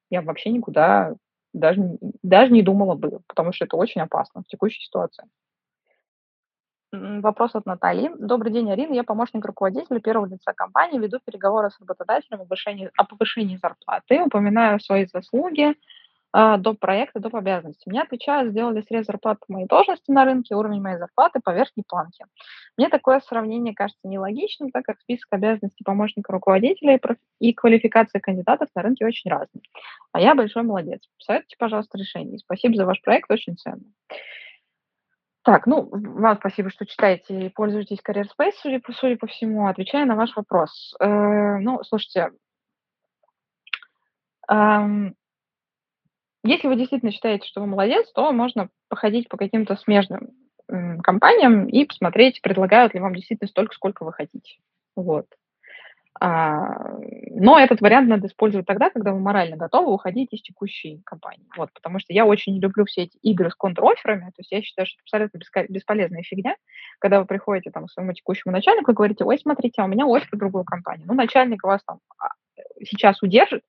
я вообще никуда даже, даже не думала бы, потому что это очень опасно в текущей ситуации. Вопрос от Натальи. Добрый день, Арина. Я помощник руководителя первого лица компании, веду переговоры с работодателем о повышении, о повышении зарплаты, упоминаю свои заслуги, а, доп. проекта, доп. обязанностей. Мне отвечают, сделали срез зарплаты по моей должности на рынке, уровень моей зарплаты по верхней планке. Мне такое сравнение кажется нелогичным, так как список обязанностей помощника руководителя и квалификация кандидатов на рынке очень разные. А я большой молодец. Посоветуйте, пожалуйста, решение. Спасибо за ваш проект, очень ценно. Так, ну, вам спасибо, что читаете и пользуетесь Career Space, судя по, судя по всему. Отвечая на ваш вопрос. Э, ну, слушайте, эм, если вы действительно считаете, что вы молодец, то можно походить по каким-то смежным компаниям и посмотреть, предлагают ли вам действительно столько, сколько вы хотите. Вот. А, но этот вариант надо использовать тогда, когда вы морально готовы уходить из текущей компании. Вот, потому что я очень не люблю все эти игры с контроферами. То есть я считаю, что это абсолютно бесполезная фигня, когда вы приходите там, к своему текущему начальнику и говорите, ой, смотрите, а у меня офер в другую компанию. Ну, начальник вас там а, сейчас удержит,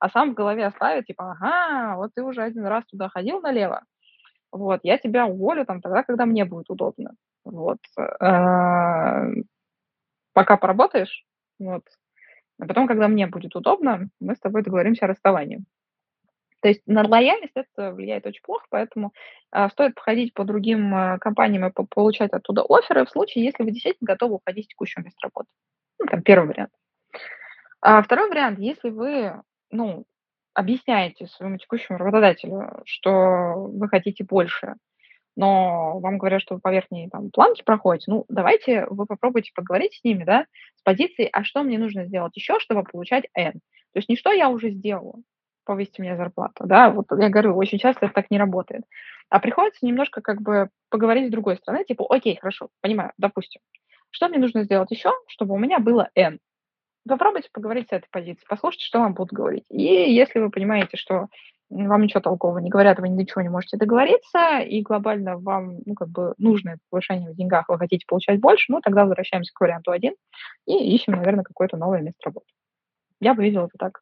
а сам в голове оставит, типа, ага, вот ты уже один раз туда ходил налево, вот, я тебя уволю там тогда, когда мне будет удобно. Вот. Э, пока поработаешь, вот. А потом, когда мне будет удобно, мы с тобой договоримся о расставании. То есть на лояльность это влияет очень плохо, поэтому э, стоит походить по другим э, компаниям и по получать оттуда оферы в случае, если вы действительно готовы уходить с текущего места работы. Ну, там первый вариант. А второй вариант, если вы, ну, объясняете своему текущему работодателю, что вы хотите больше, но вам говорят, что вы по верхней там, планке проходите, ну, давайте вы попробуйте поговорить с ними, да, с позиции, а что мне нужно сделать еще, чтобы получать N. То есть не что я уже сделала, повысьте мне зарплату, да, вот я говорю, очень часто это так не работает. А приходится немножко как бы поговорить с другой стороны, типа, окей, хорошо, понимаю, допустим, что мне нужно сделать еще, чтобы у меня было N? Попробуйте поговорить с этой позиции, послушайте, что вам будут говорить. И если вы понимаете, что вам ничего толкового не говорят, вы ничего не можете договориться, и глобально вам, ну, как бы, нужно повышение в деньгах, вы хотите получать больше, ну, тогда возвращаемся к варианту один и ищем, наверное, какое-то новое место работы. Я бы видела это так.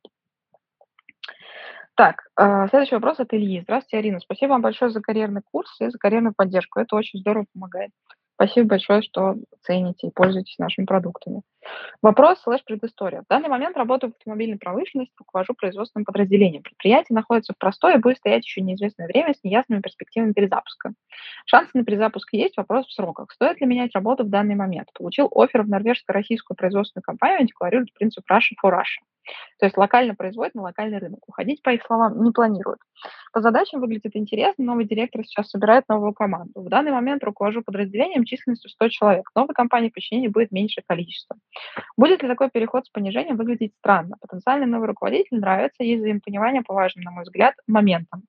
Так, э, следующий вопрос от Ильи. Здравствуйте, Арина. Спасибо вам большое за карьерный курс и за карьерную поддержку. Это очень здорово помогает. Спасибо большое, что цените и пользуетесь нашими продуктами. Вопрос слэш предыстория. В данный момент работаю в автомобильной промышленности, руковожу производственным подразделением. Предприятие находится в простой и будет стоять еще неизвестное время с неясными перспективами перезапуска. Шансы на перезапуск есть, вопрос в сроках. Стоит ли менять работу в данный момент? Получил офер в норвежско-российскую производственную компанию, декларирует принцип Russia for Russia. То есть локально производят на локальный рынок. Уходить, по их словам, не планируют. По задачам выглядит интересно. Новый директор сейчас собирает новую команду. В данный момент руковожу подразделением численностью 100 человек. Новой компании подчинения будет меньшее количество. Будет ли такой переход с понижением выглядеть странно? Потенциальный новый руководитель нравится, есть взаимопонимание по важным, на мой взгляд, моментам.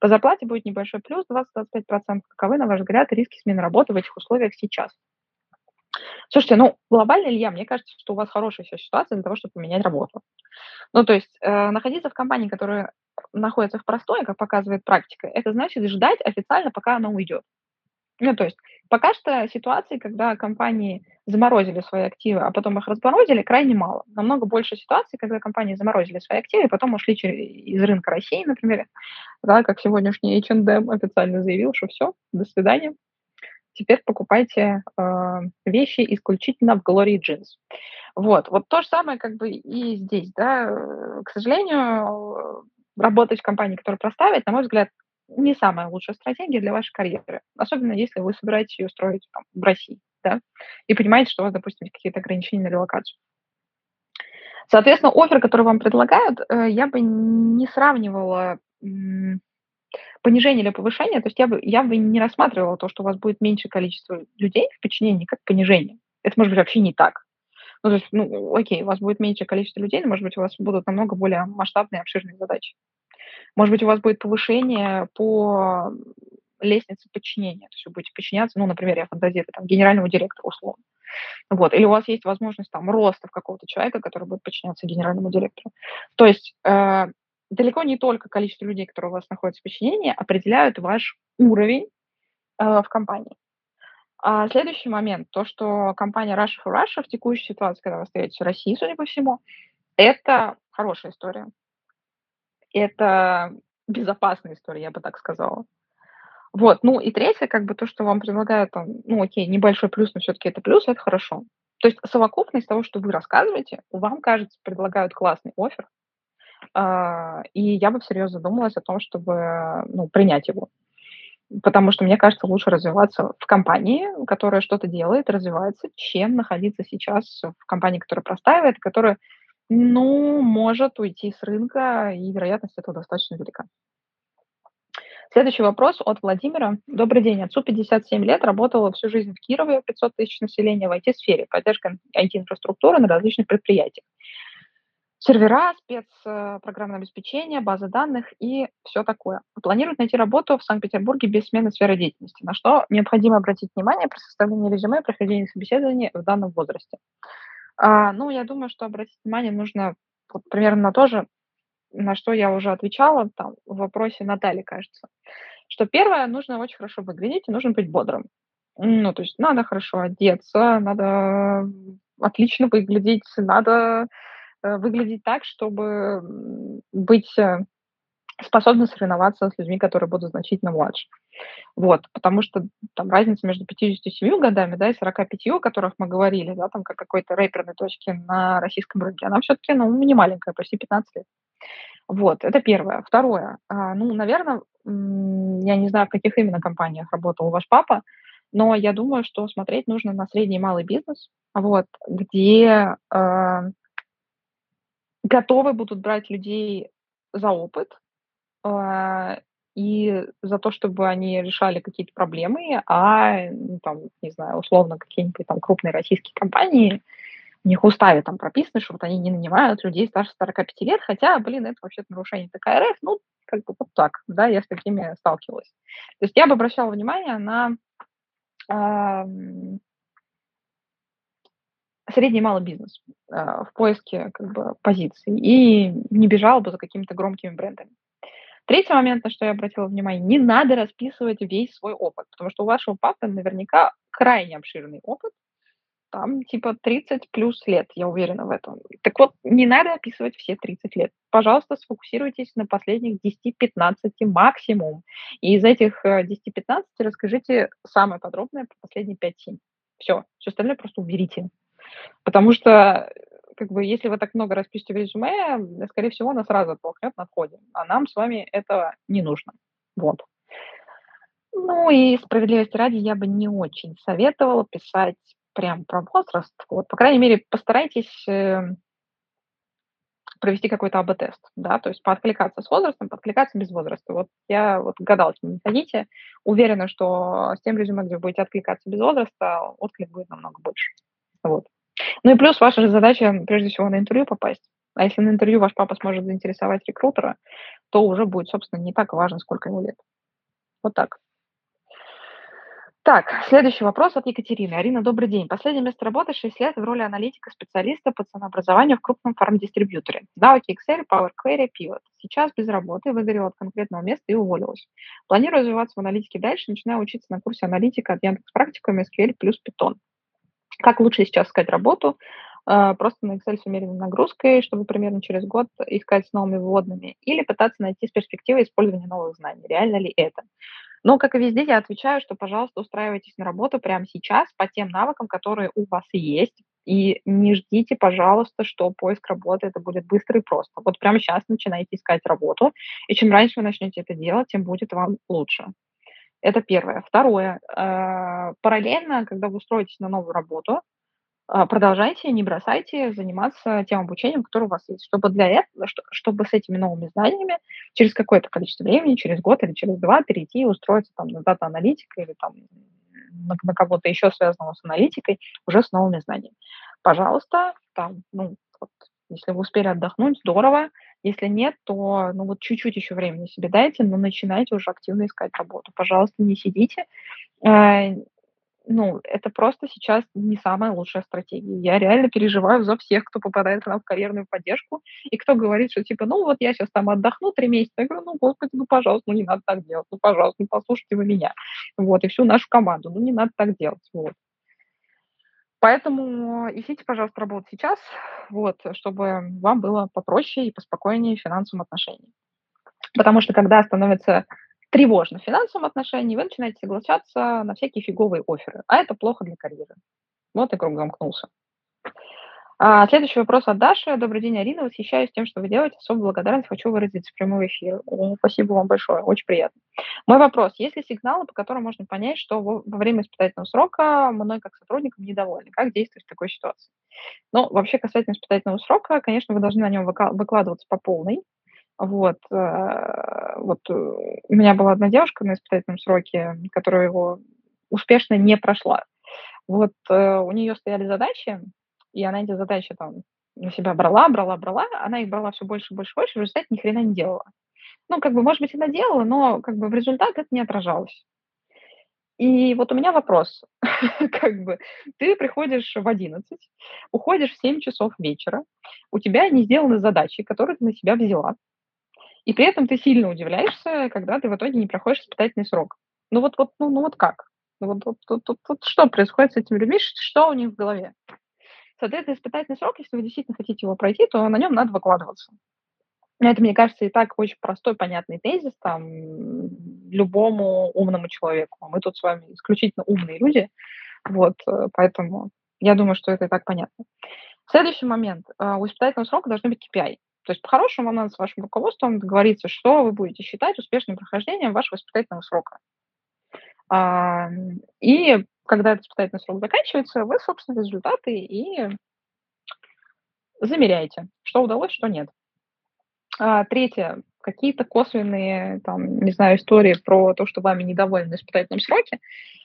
По зарплате будет небольшой плюс, 20-25%. Каковы, на ваш взгляд, риски смены работы в этих условиях сейчас? Слушайте, ну, глобально, Илья, мне кажется, что у вас хорошая сейчас ситуация для того, чтобы поменять работу. Ну, то есть э, находиться в компании, которая находится в простое, как показывает практика, это значит ждать официально, пока она уйдет. Ну, то есть пока что ситуации, когда компании заморозили свои активы, а потом их разморозили, крайне мало. Намного больше ситуаций, когда компании заморозили свои активы, и потом ушли из рынка России, например, да, как сегодняшний H&M официально заявил, что все, до свидания, теперь покупайте э, вещи исключительно в Glory Jeans. Вот, вот то же самое как бы и здесь, да, к сожалению, работать в компании, которая проставит, на мой взгляд, не самая лучшая стратегия для вашей карьеры, особенно если вы собираетесь ее строить там, в России, да, и понимаете, что у вас, допустим, какие-то ограничения на релокацию. Соответственно, офер, который вам предлагают, э, я бы не сравнивала понижение или повышение, то есть я бы, я бы не рассматривала то, что у вас будет меньше количество людей в подчинении, как понижение. Это может быть вообще не так. Ну, то есть, ну, окей, у вас будет меньше количество людей, но, может быть, у вас будут намного более масштабные, обширные задачи. Может быть, у вас будет повышение по лестнице подчинения. То есть вы будете подчиняться, ну, например, я фантазирую, там, генеральному директору условно. Вот. Или у вас есть возможность там роста в какого-то человека, который будет подчиняться генеральному директору. То есть э, далеко не только количество людей, которые у вас находятся в подчинении, определяют ваш уровень э, в компании. А следующий момент, то, что компания Russia for Russia в текущей ситуации, когда вы остаетесь в России, судя по всему, это хорошая история. Это безопасная история, я бы так сказала. Вот, ну и третье, как бы то, что вам предлагают, там, ну окей, небольшой плюс, но все-таки это плюс, это хорошо. То есть совокупность того, что вы рассказываете, вам, кажется, предлагают классный офер, э, и я бы всерьез задумалась о том, чтобы ну, принять его. Потому что, мне кажется, лучше развиваться в компании, которая что-то делает, развивается, чем находиться сейчас в компании, которая простаивает, которая, ну, может уйти с рынка, и вероятность этого достаточно велика. Следующий вопрос от Владимира. Добрый день. Отцу 57 лет, работала всю жизнь в Кирове, 500 тысяч населения в IT-сфере, поддержка IT-инфраструктуры на различных предприятиях сервера, спецпрограммное обеспечение, базы данных и все такое. Планирует найти работу в Санкт-Петербурге без смены сферы деятельности, на что необходимо обратить внимание при составлении резюме и прохождении собеседования в данном возрасте. А, ну, я думаю, что обратить внимание нужно вот примерно на то же, на что я уже отвечала там в вопросе Натальи, кажется. Что первое, нужно очень хорошо выглядеть и нужно быть бодрым. Ну, то есть надо хорошо одеться, надо отлично выглядеть, надо э, выглядеть так, чтобы быть э, способны соревноваться с людьми, которые будут значительно младше. Вот, потому что там разница между 57 годами, да, и 45, о которых мы говорили, да, там как какой-то рэперной точки на российском рынке, она все-таки, ну, не маленькая, почти 15 лет. Вот, это первое. Второе, а, ну, наверное, я не знаю, в каких именно компаниях работал ваш папа, но я думаю, что смотреть нужно на средний и малый бизнес, вот, где э, готовы будут брать людей за опыт, и за то, чтобы они решали какие-то проблемы, а, ну, там, не знаю, условно, какие-нибудь там крупные российские компании, у них в уставе там прописано, что вот они не нанимают людей старше 45 лет, хотя, блин, это вообще-то нарушение ТК РФ, ну, как бы вот так, да, я с такими сталкивалась. То есть я бы обращала внимание на э, средний и малый бизнес э, в поиске как бы позиций и не бежала бы за какими-то громкими брендами. Третий момент, на что я обратила внимание, не надо расписывать весь свой опыт, потому что у вашего папы наверняка крайне обширный опыт, там типа 30 плюс лет, я уверена в этом. Так вот, не надо описывать все 30 лет. Пожалуйста, сфокусируйтесь на последних 10-15 максимум. И из этих 10-15 э, расскажите самое подробное про последние 5-7. Все, все остальное просто уберите. Потому что как бы, если вы так много распишете в резюме, скорее всего, она сразу оттолкнет на входе. А нам с вами это не нужно. Вот. Ну и справедливости ради, я бы не очень советовала писать прям про возраст. Вот, по крайней мере, постарайтесь э, провести какой-то АБ-тест, да, то есть пооткликаться с возрастом, пооткликаться без возраста. Вот я вот гадалки не ходите, уверена, что с тем резюме, где вы будете откликаться без возраста, отклик будет намного больше. Вот. Ну и плюс ваша же задача, прежде всего, на интервью попасть. А если на интервью ваш папа сможет заинтересовать рекрутера, то уже будет, собственно, не так важно, сколько ему лет. Вот так. Так, следующий вопрос от Екатерины. Арина, добрый день. Последнее место работы 6 лет в роли аналитика-специалиста по ценообразованию в крупном фарм-дистрибьюторе. Навыки Excel, Power Query, Pivot. Сейчас без работы, выгорела от конкретного места и уволилась. Планирую развиваться в аналитике дальше, начинаю учиться на курсе аналитика от Яндекс Практика SQL плюс Python. Как лучше сейчас искать работу? А, просто на Excel с умеренной нагрузкой, чтобы примерно через год искать с новыми вводными, или пытаться найти с перспективой использования новых знаний. Реально ли это? Но, как и везде, я отвечаю, что, пожалуйста, устраивайтесь на работу прямо сейчас по тем навыкам, которые у вас есть, и не ждите, пожалуйста, что поиск работы это будет быстро и просто. Вот прямо сейчас начинайте искать работу, и чем раньше вы начнете это делать, тем будет вам лучше. Это первое. Второе. Э, параллельно, когда вы устроитесь на новую работу, э, продолжайте, не бросайте заниматься тем обучением, которое у вас есть, чтобы для этого, чтобы с этими новыми знаниями через какое-то количество времени, через год или через два перейти и устроиться там на дата-аналитика или там на, на кого-то еще связанного с аналитикой уже с новыми знаниями. Пожалуйста, там, ну, вот, если вы успели отдохнуть, здорово. Если нет, то ну вот чуть-чуть еще времени себе дайте, но начинайте уже активно искать работу. Пожалуйста, не сидите. Э, ну, это просто сейчас не самая лучшая стратегия. Я реально переживаю за всех, кто попадает к нам в карьерную поддержку, и кто говорит, что типа, ну вот я сейчас там отдохну три месяца. Я говорю, ну, господи, ну, пожалуйста, ну, не надо так делать, ну, пожалуйста, ну, послушайте вы меня. Вот, и всю нашу команду. Ну, не надо так делать. Вот. Поэтому ищите, пожалуйста, работу сейчас, вот, чтобы вам было попроще и поспокойнее в финансовом отношении. Потому что когда становится тревожно в финансовом отношении, вы начинаете соглашаться на всякие фиговые оферы, а это плохо для карьеры. Вот и круг замкнулся. А, следующий вопрос от Даши. Добрый день, Арина. Восхищаюсь тем, что вы делаете. Особо благодарность хочу выразить в прямой эфир. О, спасибо вам большое. Очень приятно. Мой вопрос. Есть ли сигналы, по которым можно понять, что во, время испытательного срока мной как сотрудником недовольны? Как действовать в такой ситуации? Ну, вообще, касательно испытательного срока, конечно, вы должны на нем выкладываться по полной. Вот, э, вот э, у меня была одна девушка на испытательном сроке, которая его успешно не прошла. Вот э, у нее стояли задачи, и она эти задачи там на себя брала, брала, брала, она их брала все больше, больше, больше, в результате ни хрена не делала. Ну, как бы, может быть, она делала, но как бы в результат это не отражалось. И вот у меня вопрос, как бы, ты приходишь в 11, уходишь в 7 часов вечера, у тебя не сделаны задачи, которые ты на себя взяла, и при этом ты сильно удивляешься, когда ты в итоге не проходишь испытательный срок. Ну вот, вот, ну, ну вот как? Ну вот, вот, вот, вот, вот что происходит с этими людьми, что у них в голове? Соответственно, испытательный срок, если вы действительно хотите его пройти, то на нем надо выкладываться. Это, мне кажется, и так очень простой, понятный тезис там любому умному человеку. Мы тут с вами исключительно умные люди, вот, э, поэтому я думаю, что это и так понятно. Следующий момент. Э, у испытательного срока должны быть KPI. То есть по-хорошему вам надо с вашим руководством договориться, что вы будете считать успешным прохождением вашего испытательного срока. А, и когда этот испытательный срок заканчивается, вы, собственно, результаты и замеряете, что удалось, что нет. А, третье. Какие-то косвенные, там, не знаю, истории про то, что вами недовольны в испытательном сроке,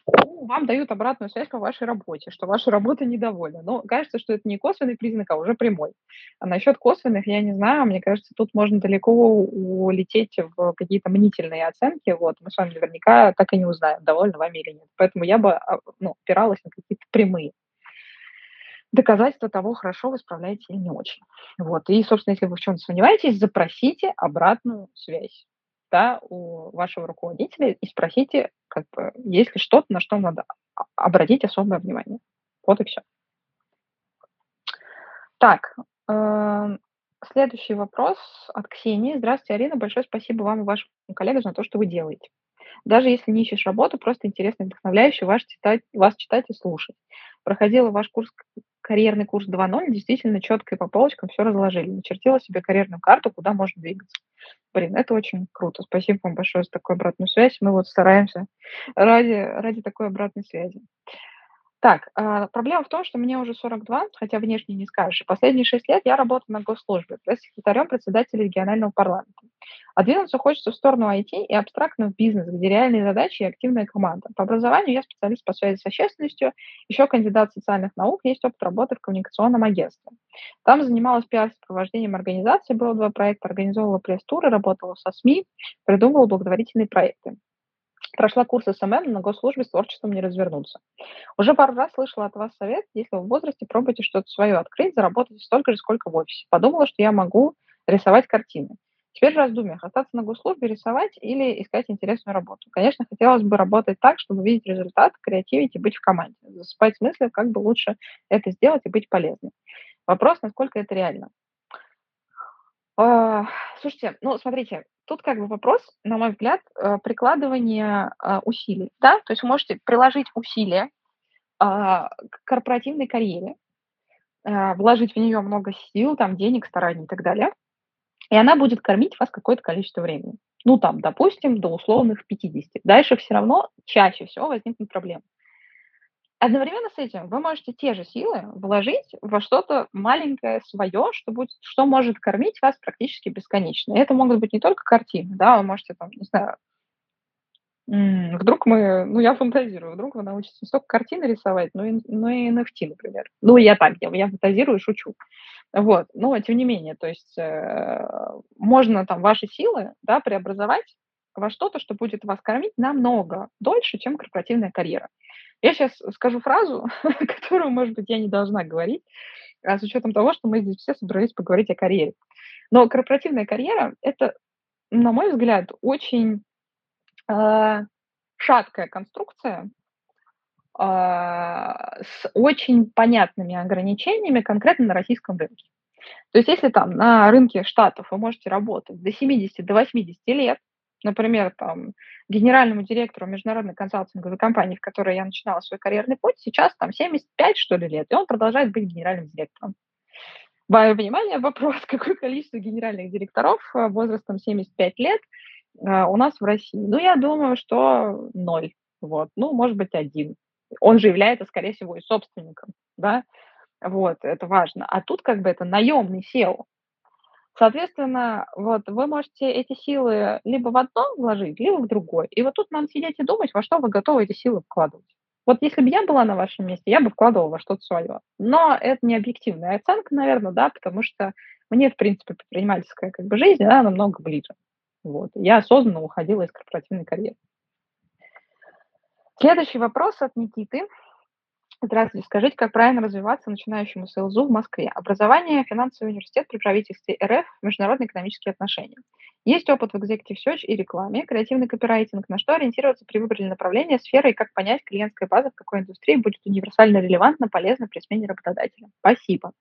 ну, вам дают обратную связь по вашей работе, что ваша работа недовольна. Но кажется, что это не косвенный признак, а уже прямой. А насчет косвенных, я не знаю, мне кажется, тут можно далеко улететь в какие-то мнительные оценки. Вот, мы с вами наверняка так и не узнаем, довольны вами или нет. Поэтому я бы а, ну, опиралась на какие-то прямые доказательства того, хорошо вы справляетесь или не очень. Вот. И, собственно, если вы в чем-то сомневаетесь, запросите обратную связь да, у вашего руководителя и спросите, как бы, есть ли что-то, на что надо обратить особое внимание. Вот и все. Так, э, следующий вопрос от Ксении. Здравствуйте, Арина. Большое спасибо вам и вашим коллегам за то, что вы делаете. Даже если не ищешь работу, просто интересно и вдохновляюще вас читать, вас читать и слушать. Проходила ваш курс карьерный курс 2.0 действительно четко и по полочкам все разложили. Начертила себе карьерную карту, куда можно двигаться. Блин, это очень круто. Спасибо вам большое за такую обратную связь. Мы вот стараемся ради, ради такой обратной связи. Так, э, проблема в том, что мне уже 42, хотя внешне не скажешь. Последние 6 лет я работаю на госслужбе, пресс-секретарем председателя регионального парламента. А двинуться хочется в сторону IT и абстрактного бизнеса, где реальные задачи и активная команда. По образованию я специалист по связи с общественностью, еще кандидат социальных наук, есть опыт работы в коммуникационном агентстве. Там занималась пиар-сопровождением организации, было два проекта, организовывала пресс-туры, работала со СМИ, придумывала благотворительные проекты. Прошла курс SMM, на госслужбе с творчеством не развернуться. Уже пару раз слышала от вас совет, если вы в возрасте пробуйте что-то свое открыть, заработать столько же, сколько в офисе. Подумала, что я могу рисовать картины. Теперь в раздумьях, остаться на госслужбе, рисовать или искать интересную работу. Конечно, хотелось бы работать так, чтобы видеть результат, креативить и быть в команде. Засыпать смысле, как бы лучше это сделать и быть полезным. Вопрос, насколько это реально. А, слушайте, ну, смотрите, тут как бы вопрос, на мой взгляд, э, прикладывания а, усилий, да, то есть вы можете приложить усилия а, к корпоративной карьере, вложить в нее много сил, там, денег, стараний и так далее, и она будет кормить вас какое-то количество времени. Ну, там, допустим, до условных 50. Дальше все равно чаще всего возникнут проблемы. Одновременно с этим вы можете те же силы вложить во что-то маленькое свое, что, будет, что может кормить вас практически бесконечно. И это могут быть не только картины, да, вы можете там, не знаю, вдруг мы, ну, я фантазирую, вдруг вы научитесь не столько картины рисовать, но и, но и NFT, например. Ну, я так, я, я фантазирую, шучу. Вот, но тем не менее, то есть э, можно там ваши силы, да, преобразовать во что-то, что будет вас кормить намного дольше, чем корпоративная карьера. Я сейчас скажу фразу, которую, может быть, я не должна говорить, а с учетом того, что мы здесь все собрались поговорить о карьере. Но корпоративная карьера – это, на мой взгляд, очень э, шаткая конструкция с очень понятными ограничениями конкретно на российском рынке. То есть если там на рынке Штатов вы можете работать до 70, до 80 лет, например, там, генеральному директору международной консалтинговой компании, в которой я начинала свой карьерный путь, сейчас там 75, что ли, лет, и он продолжает быть генеральным директором. Внимание, вопрос, какое количество генеральных директоров э, возрастом 75 лет э, у нас в России? Ну, я думаю, что ноль. Вот. Ну, может быть, один. Он же является, скорее всего, и собственником, да, вот, это важно. А тут как бы это наемный SEO, Соответственно, вот вы можете эти силы либо в одно вложить, либо в другое. И вот тут надо сидеть и думать, во что вы готовы эти силы вкладывать. Вот если бы я была на вашем месте, я бы вкладывала во что-то свое. Но это не объективная оценка, наверное, да, потому что мне, в принципе, предпринимательская как бы жизнь, она намного ближе. Вот. Я осознанно уходила из корпоративной карьеры. Следующий вопрос от Никиты. Здравствуйте. Скажите, как правильно развиваться начинающему СЛЗУ в Москве? Образование, финансовый университет при правительстве РФ, международные экономические отношения. Есть опыт в Executive Search и рекламе, креативный копирайтинг. На что ориентироваться при выборе направления, сферы и как понять, клиентская база в какой индустрии будет универсально релевантна, полезна при смене работодателя? Спасибо.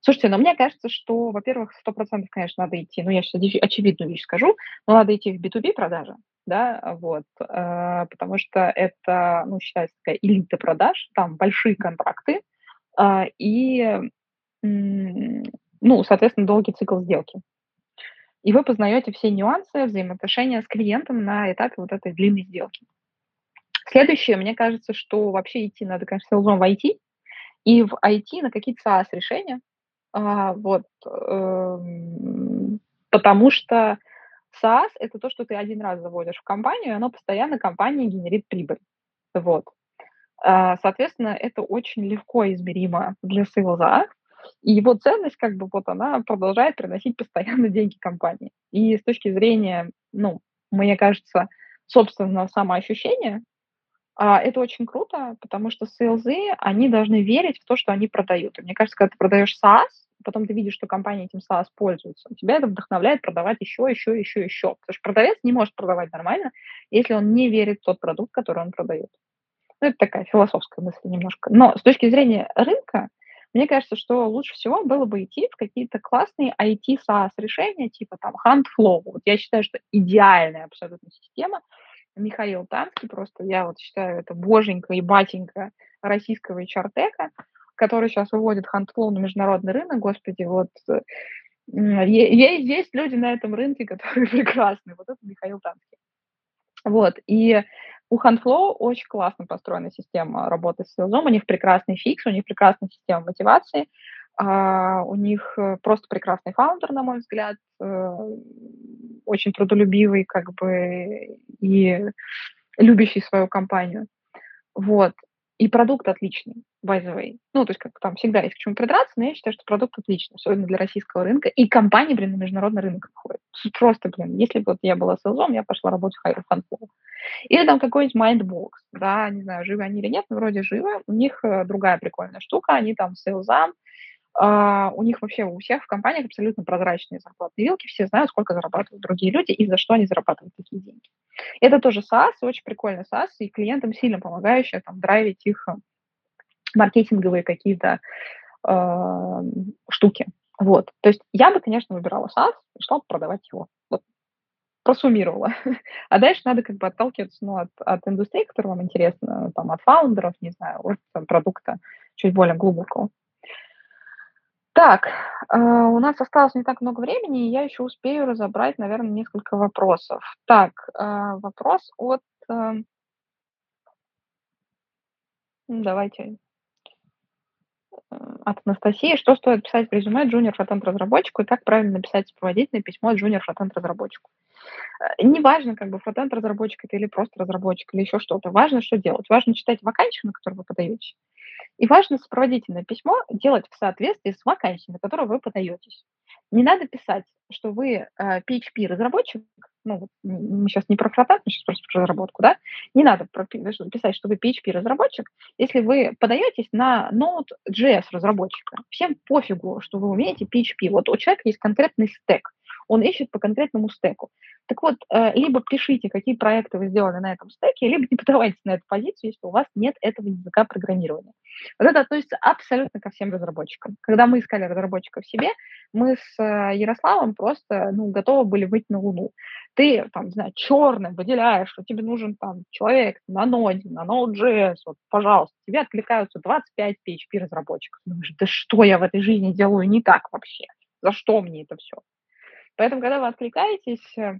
Слушайте, но мне кажется, что, во-первых, 100%, конечно, надо идти, ну, я сейчас очевидную вещь скажу, но надо идти в B2B продажи, да, вот, э, потому что это, ну, считается такая элита продаж, там большие контракты э, и, ну, соответственно, долгий цикл сделки. И вы познаете все нюансы взаимоотношения с клиентом на этапе вот этой длинной сделки. Следующее, мне кажется, что вообще идти надо, конечно, в IT, и в IT на какие-то SaaS-решения, а, вот, э, потому что SaaS – это то, что ты один раз заводишь в компанию, и оно постоянно компании генерит прибыль. Вот. А, соответственно, это очень легко измеримо для сейлза, и его ценность, как бы, вот она продолжает приносить постоянно деньги компании. И с точки зрения, ну, мне кажется, собственного самоощущения, а, это очень круто, потому что сейлзы, они должны верить в то, что они продают. И мне кажется, когда ты продаешь SaaS, потом ты видишь, что компания этим SaaS пользуется, тебя это вдохновляет продавать еще, еще, еще, еще. Потому что продавец не может продавать нормально, если он не верит в тот продукт, который он продает. Ну, это такая философская мысль немножко. Но с точки зрения рынка, мне кажется, что лучше всего было бы идти в какие-то классные IT SaaS решения, типа там HuntFlow. Вот я считаю, что идеальная абсолютно система. Михаил Танский просто, я вот считаю, это боженька и батенька российского HR-тека который сейчас выводит HuntFlow на международный рынок, господи, вот есть, есть люди на этом рынке, которые прекрасны. Вот это Михаил Танский. Вот, и у HuntFlow очень классно построена система работы с селзом, у них прекрасный фикс, у них прекрасная система мотивации, а, у них э, просто прекрасный фаундер, на мой взгляд, э, очень трудолюбивый, как бы, и любящий свою компанию. Вот. И продукт отличный, by the way. Ну, то есть, как там всегда есть к чему придраться, но я считаю, что продукт отличный, особенно для российского рынка. И компании, блин, на международный рынок выходят. Просто, блин, если бы вот я была селзом, я пошла работать в Хайру Фанфлоу. Или там какой-нибудь Mindbox, да, не знаю, живы они или нет, но вроде живы. У них э, другая прикольная штука, они там селзам, Uh, у них вообще у всех в компаниях абсолютно прозрачные зарплатные вилки, все знают, сколько зарабатывают другие люди и за что они зарабатывают такие деньги. Это тоже SaaS, очень прикольный SaaS, и клиентам сильно помогающий там драйвить их э, маркетинговые какие-то э, штуки. Вот. То есть я бы, конечно, выбирала SaaS и шла бы продавать его. Вот. Просуммировала. а дальше надо как бы отталкиваться ну, от, от индустрии, которая вам интересна, там, от фаундеров, не знаю, от там, продукта чуть более глубокого. Так, э, у нас осталось не так много времени, и я еще успею разобрать, наверное, несколько вопросов. Так, э, вопрос от... Э, давайте от Анастасии. Что стоит писать в резюме джуниор фронтенд разработчику и как правильно написать сопроводительное письмо джуниор фронтенд разработчику? Неважно, как бы фронтенд разработчик это или просто разработчик, или еще что-то. Важно, что делать. Важно читать вакансию, на которую вы подаете. И важно сопроводительное письмо делать в соответствии с вакансией, на которую вы подаетесь. Не надо писать, что вы э, PHP-разработчик, ну, мы сейчас не про фронтенд, мы сейчас просто про разработку, да, не надо писать, что вы PHP-разработчик, если вы подаетесь на Node.js разработчика. Всем пофигу, что вы умеете PHP. Вот у человека есть конкретный стек, он ищет по конкретному стеку. Так вот, э, либо пишите, какие проекты вы сделали на этом стеке, либо не подавайтесь на эту позицию, если у вас нет этого языка программирования. Вот это относится абсолютно ко всем разработчикам. Когда мы искали разработчиков себе, мы с э, Ярославом просто ну, готовы были выйти на Луну. Ты, там, не знаю, черным выделяешь, что тебе нужен там человек на ноде, на Node.js, вот, пожалуйста, тебе откликаются 25 PHP-разработчиков. Думаешь, да что я в этой жизни делаю не так вообще? За что мне это все? Поэтому, когда вы откликаетесь, э,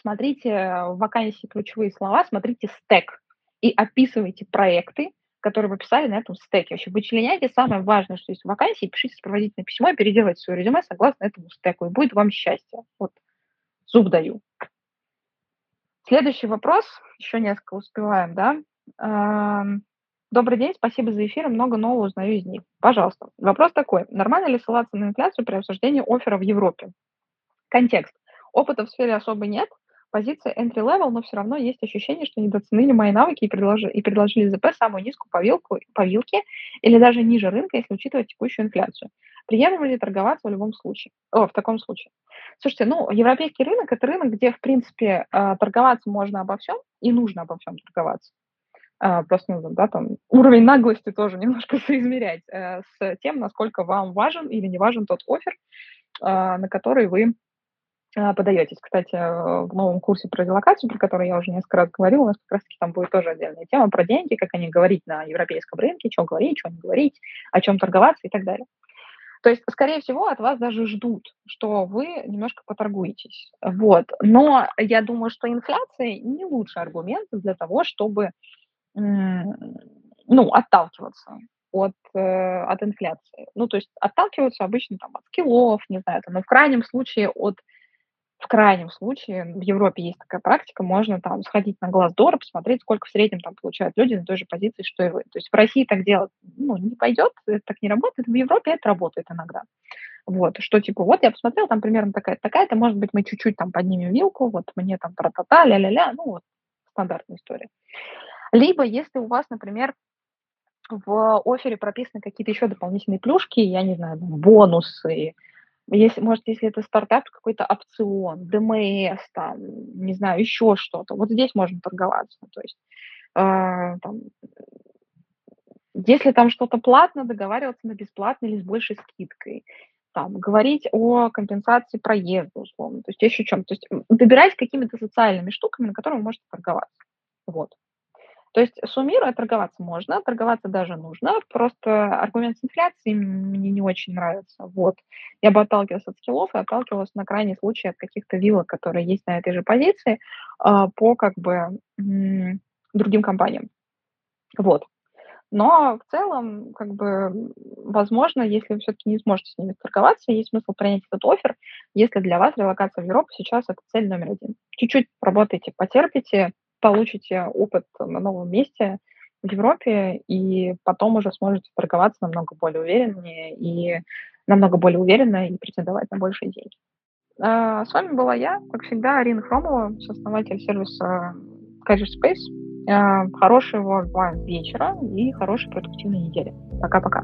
смотрите в вакансии ключевые слова, смотрите стек и описывайте проекты, которые вы писали на этом стеке. Вообще вычленяйте самое важное, что есть в вакансии, пишите сопроводительное письмо и переделайте свое резюме согласно этому стеку, и будет вам счастье. Вот, зуб даю. Следующий вопрос, еще несколько успеваем, да? Добрый день, спасибо за эфир, много нового узнаю из них. Пожалуйста. Вопрос такой. Нормально ли ссылаться на инфляцию при обсуждении оффера в Европе? Контекст. Опыта в сфере особо нет, позиция entry level, но все равно есть ощущение, что недооценили мои навыки и предложили, и предложили ЗП самую низкую по, вилку, по вилке или даже ниже рынка, если учитывать текущую инфляцию. Приемлемо ли торговаться в любом случае? О, в таком случае. Слушайте, ну, европейский рынок – это рынок, где, в принципе, а, торговаться можно обо всем и нужно обо всем торговаться. А, просто нужно, да, там, уровень наглости тоже немножко соизмерять э, с тем, насколько вам важен или не важен тот офер, а, на который вы подаетесь. Кстати, в новом курсе про релокацию, про который я уже несколько раз говорила, у нас как раз-таки там будет тоже отдельная тема про деньги, как они говорить на европейском рынке, что говорить, что не говорить, о чем торговаться и так далее. То есть, скорее всего, от вас даже ждут, что вы немножко поторгуетесь. Вот. Но я думаю, что инфляция не лучший аргумент для того, чтобы ну, отталкиваться от, э, от инфляции. Ну, то есть отталкиваются обычно там от скиллов, не знаю, там, но в крайнем случае от в крайнем случае, в Европе есть такая практика, можно там сходить на глаз Дора, посмотреть, сколько в среднем там получают люди на той же позиции, что и вы. То есть в России так делать ну, не пойдет, это так не работает, в Европе это работает иногда. Вот, что типа, вот я посмотрел, там примерно такая-то, такая-то, может быть, мы чуть-чуть там поднимем вилку, вот мне там про-та-та, ля-ля-ля, ну вот, стандартная история. Либо если у вас, например, в офере прописаны какие-то еще дополнительные плюшки, я не знаю, бонусы, если, может, если это стартап, какой-то опцион, ДМС, там, не знаю, еще что-то. Вот здесь можно торговаться. То есть, э, там, если там что-то платно, договариваться на бесплатно или с большей скидкой. Там, говорить о компенсации проезда, условно. То есть еще чем. То есть добираясь какими-то социальными штуками, на которые вы можете торговаться. Вот. То есть суммируя, торговаться можно, торговаться даже нужно, просто аргумент с инфляцией мне не очень нравится. Вот. Я бы отталкивалась от скиллов и отталкивалась на крайний случай от каких-то вилок, которые есть на этой же позиции, а, по как бы другим компаниям. Вот. Но в целом, как бы, возможно, если вы все-таки не сможете с ними торговаться, есть смысл принять этот офер, если для вас релокация в Европу сейчас это цель номер один. Чуть-чуть работайте, потерпите, получите опыт на новом месте в Европе, и потом уже сможете торговаться намного более увереннее и намного более уверенно и претендовать на большие деньги. А, с вами была я, как всегда, Арина Хромова, сооснователь сервиса Career Space. А, хорошего вам вечера и хорошей продуктивной недели. Пока-пока.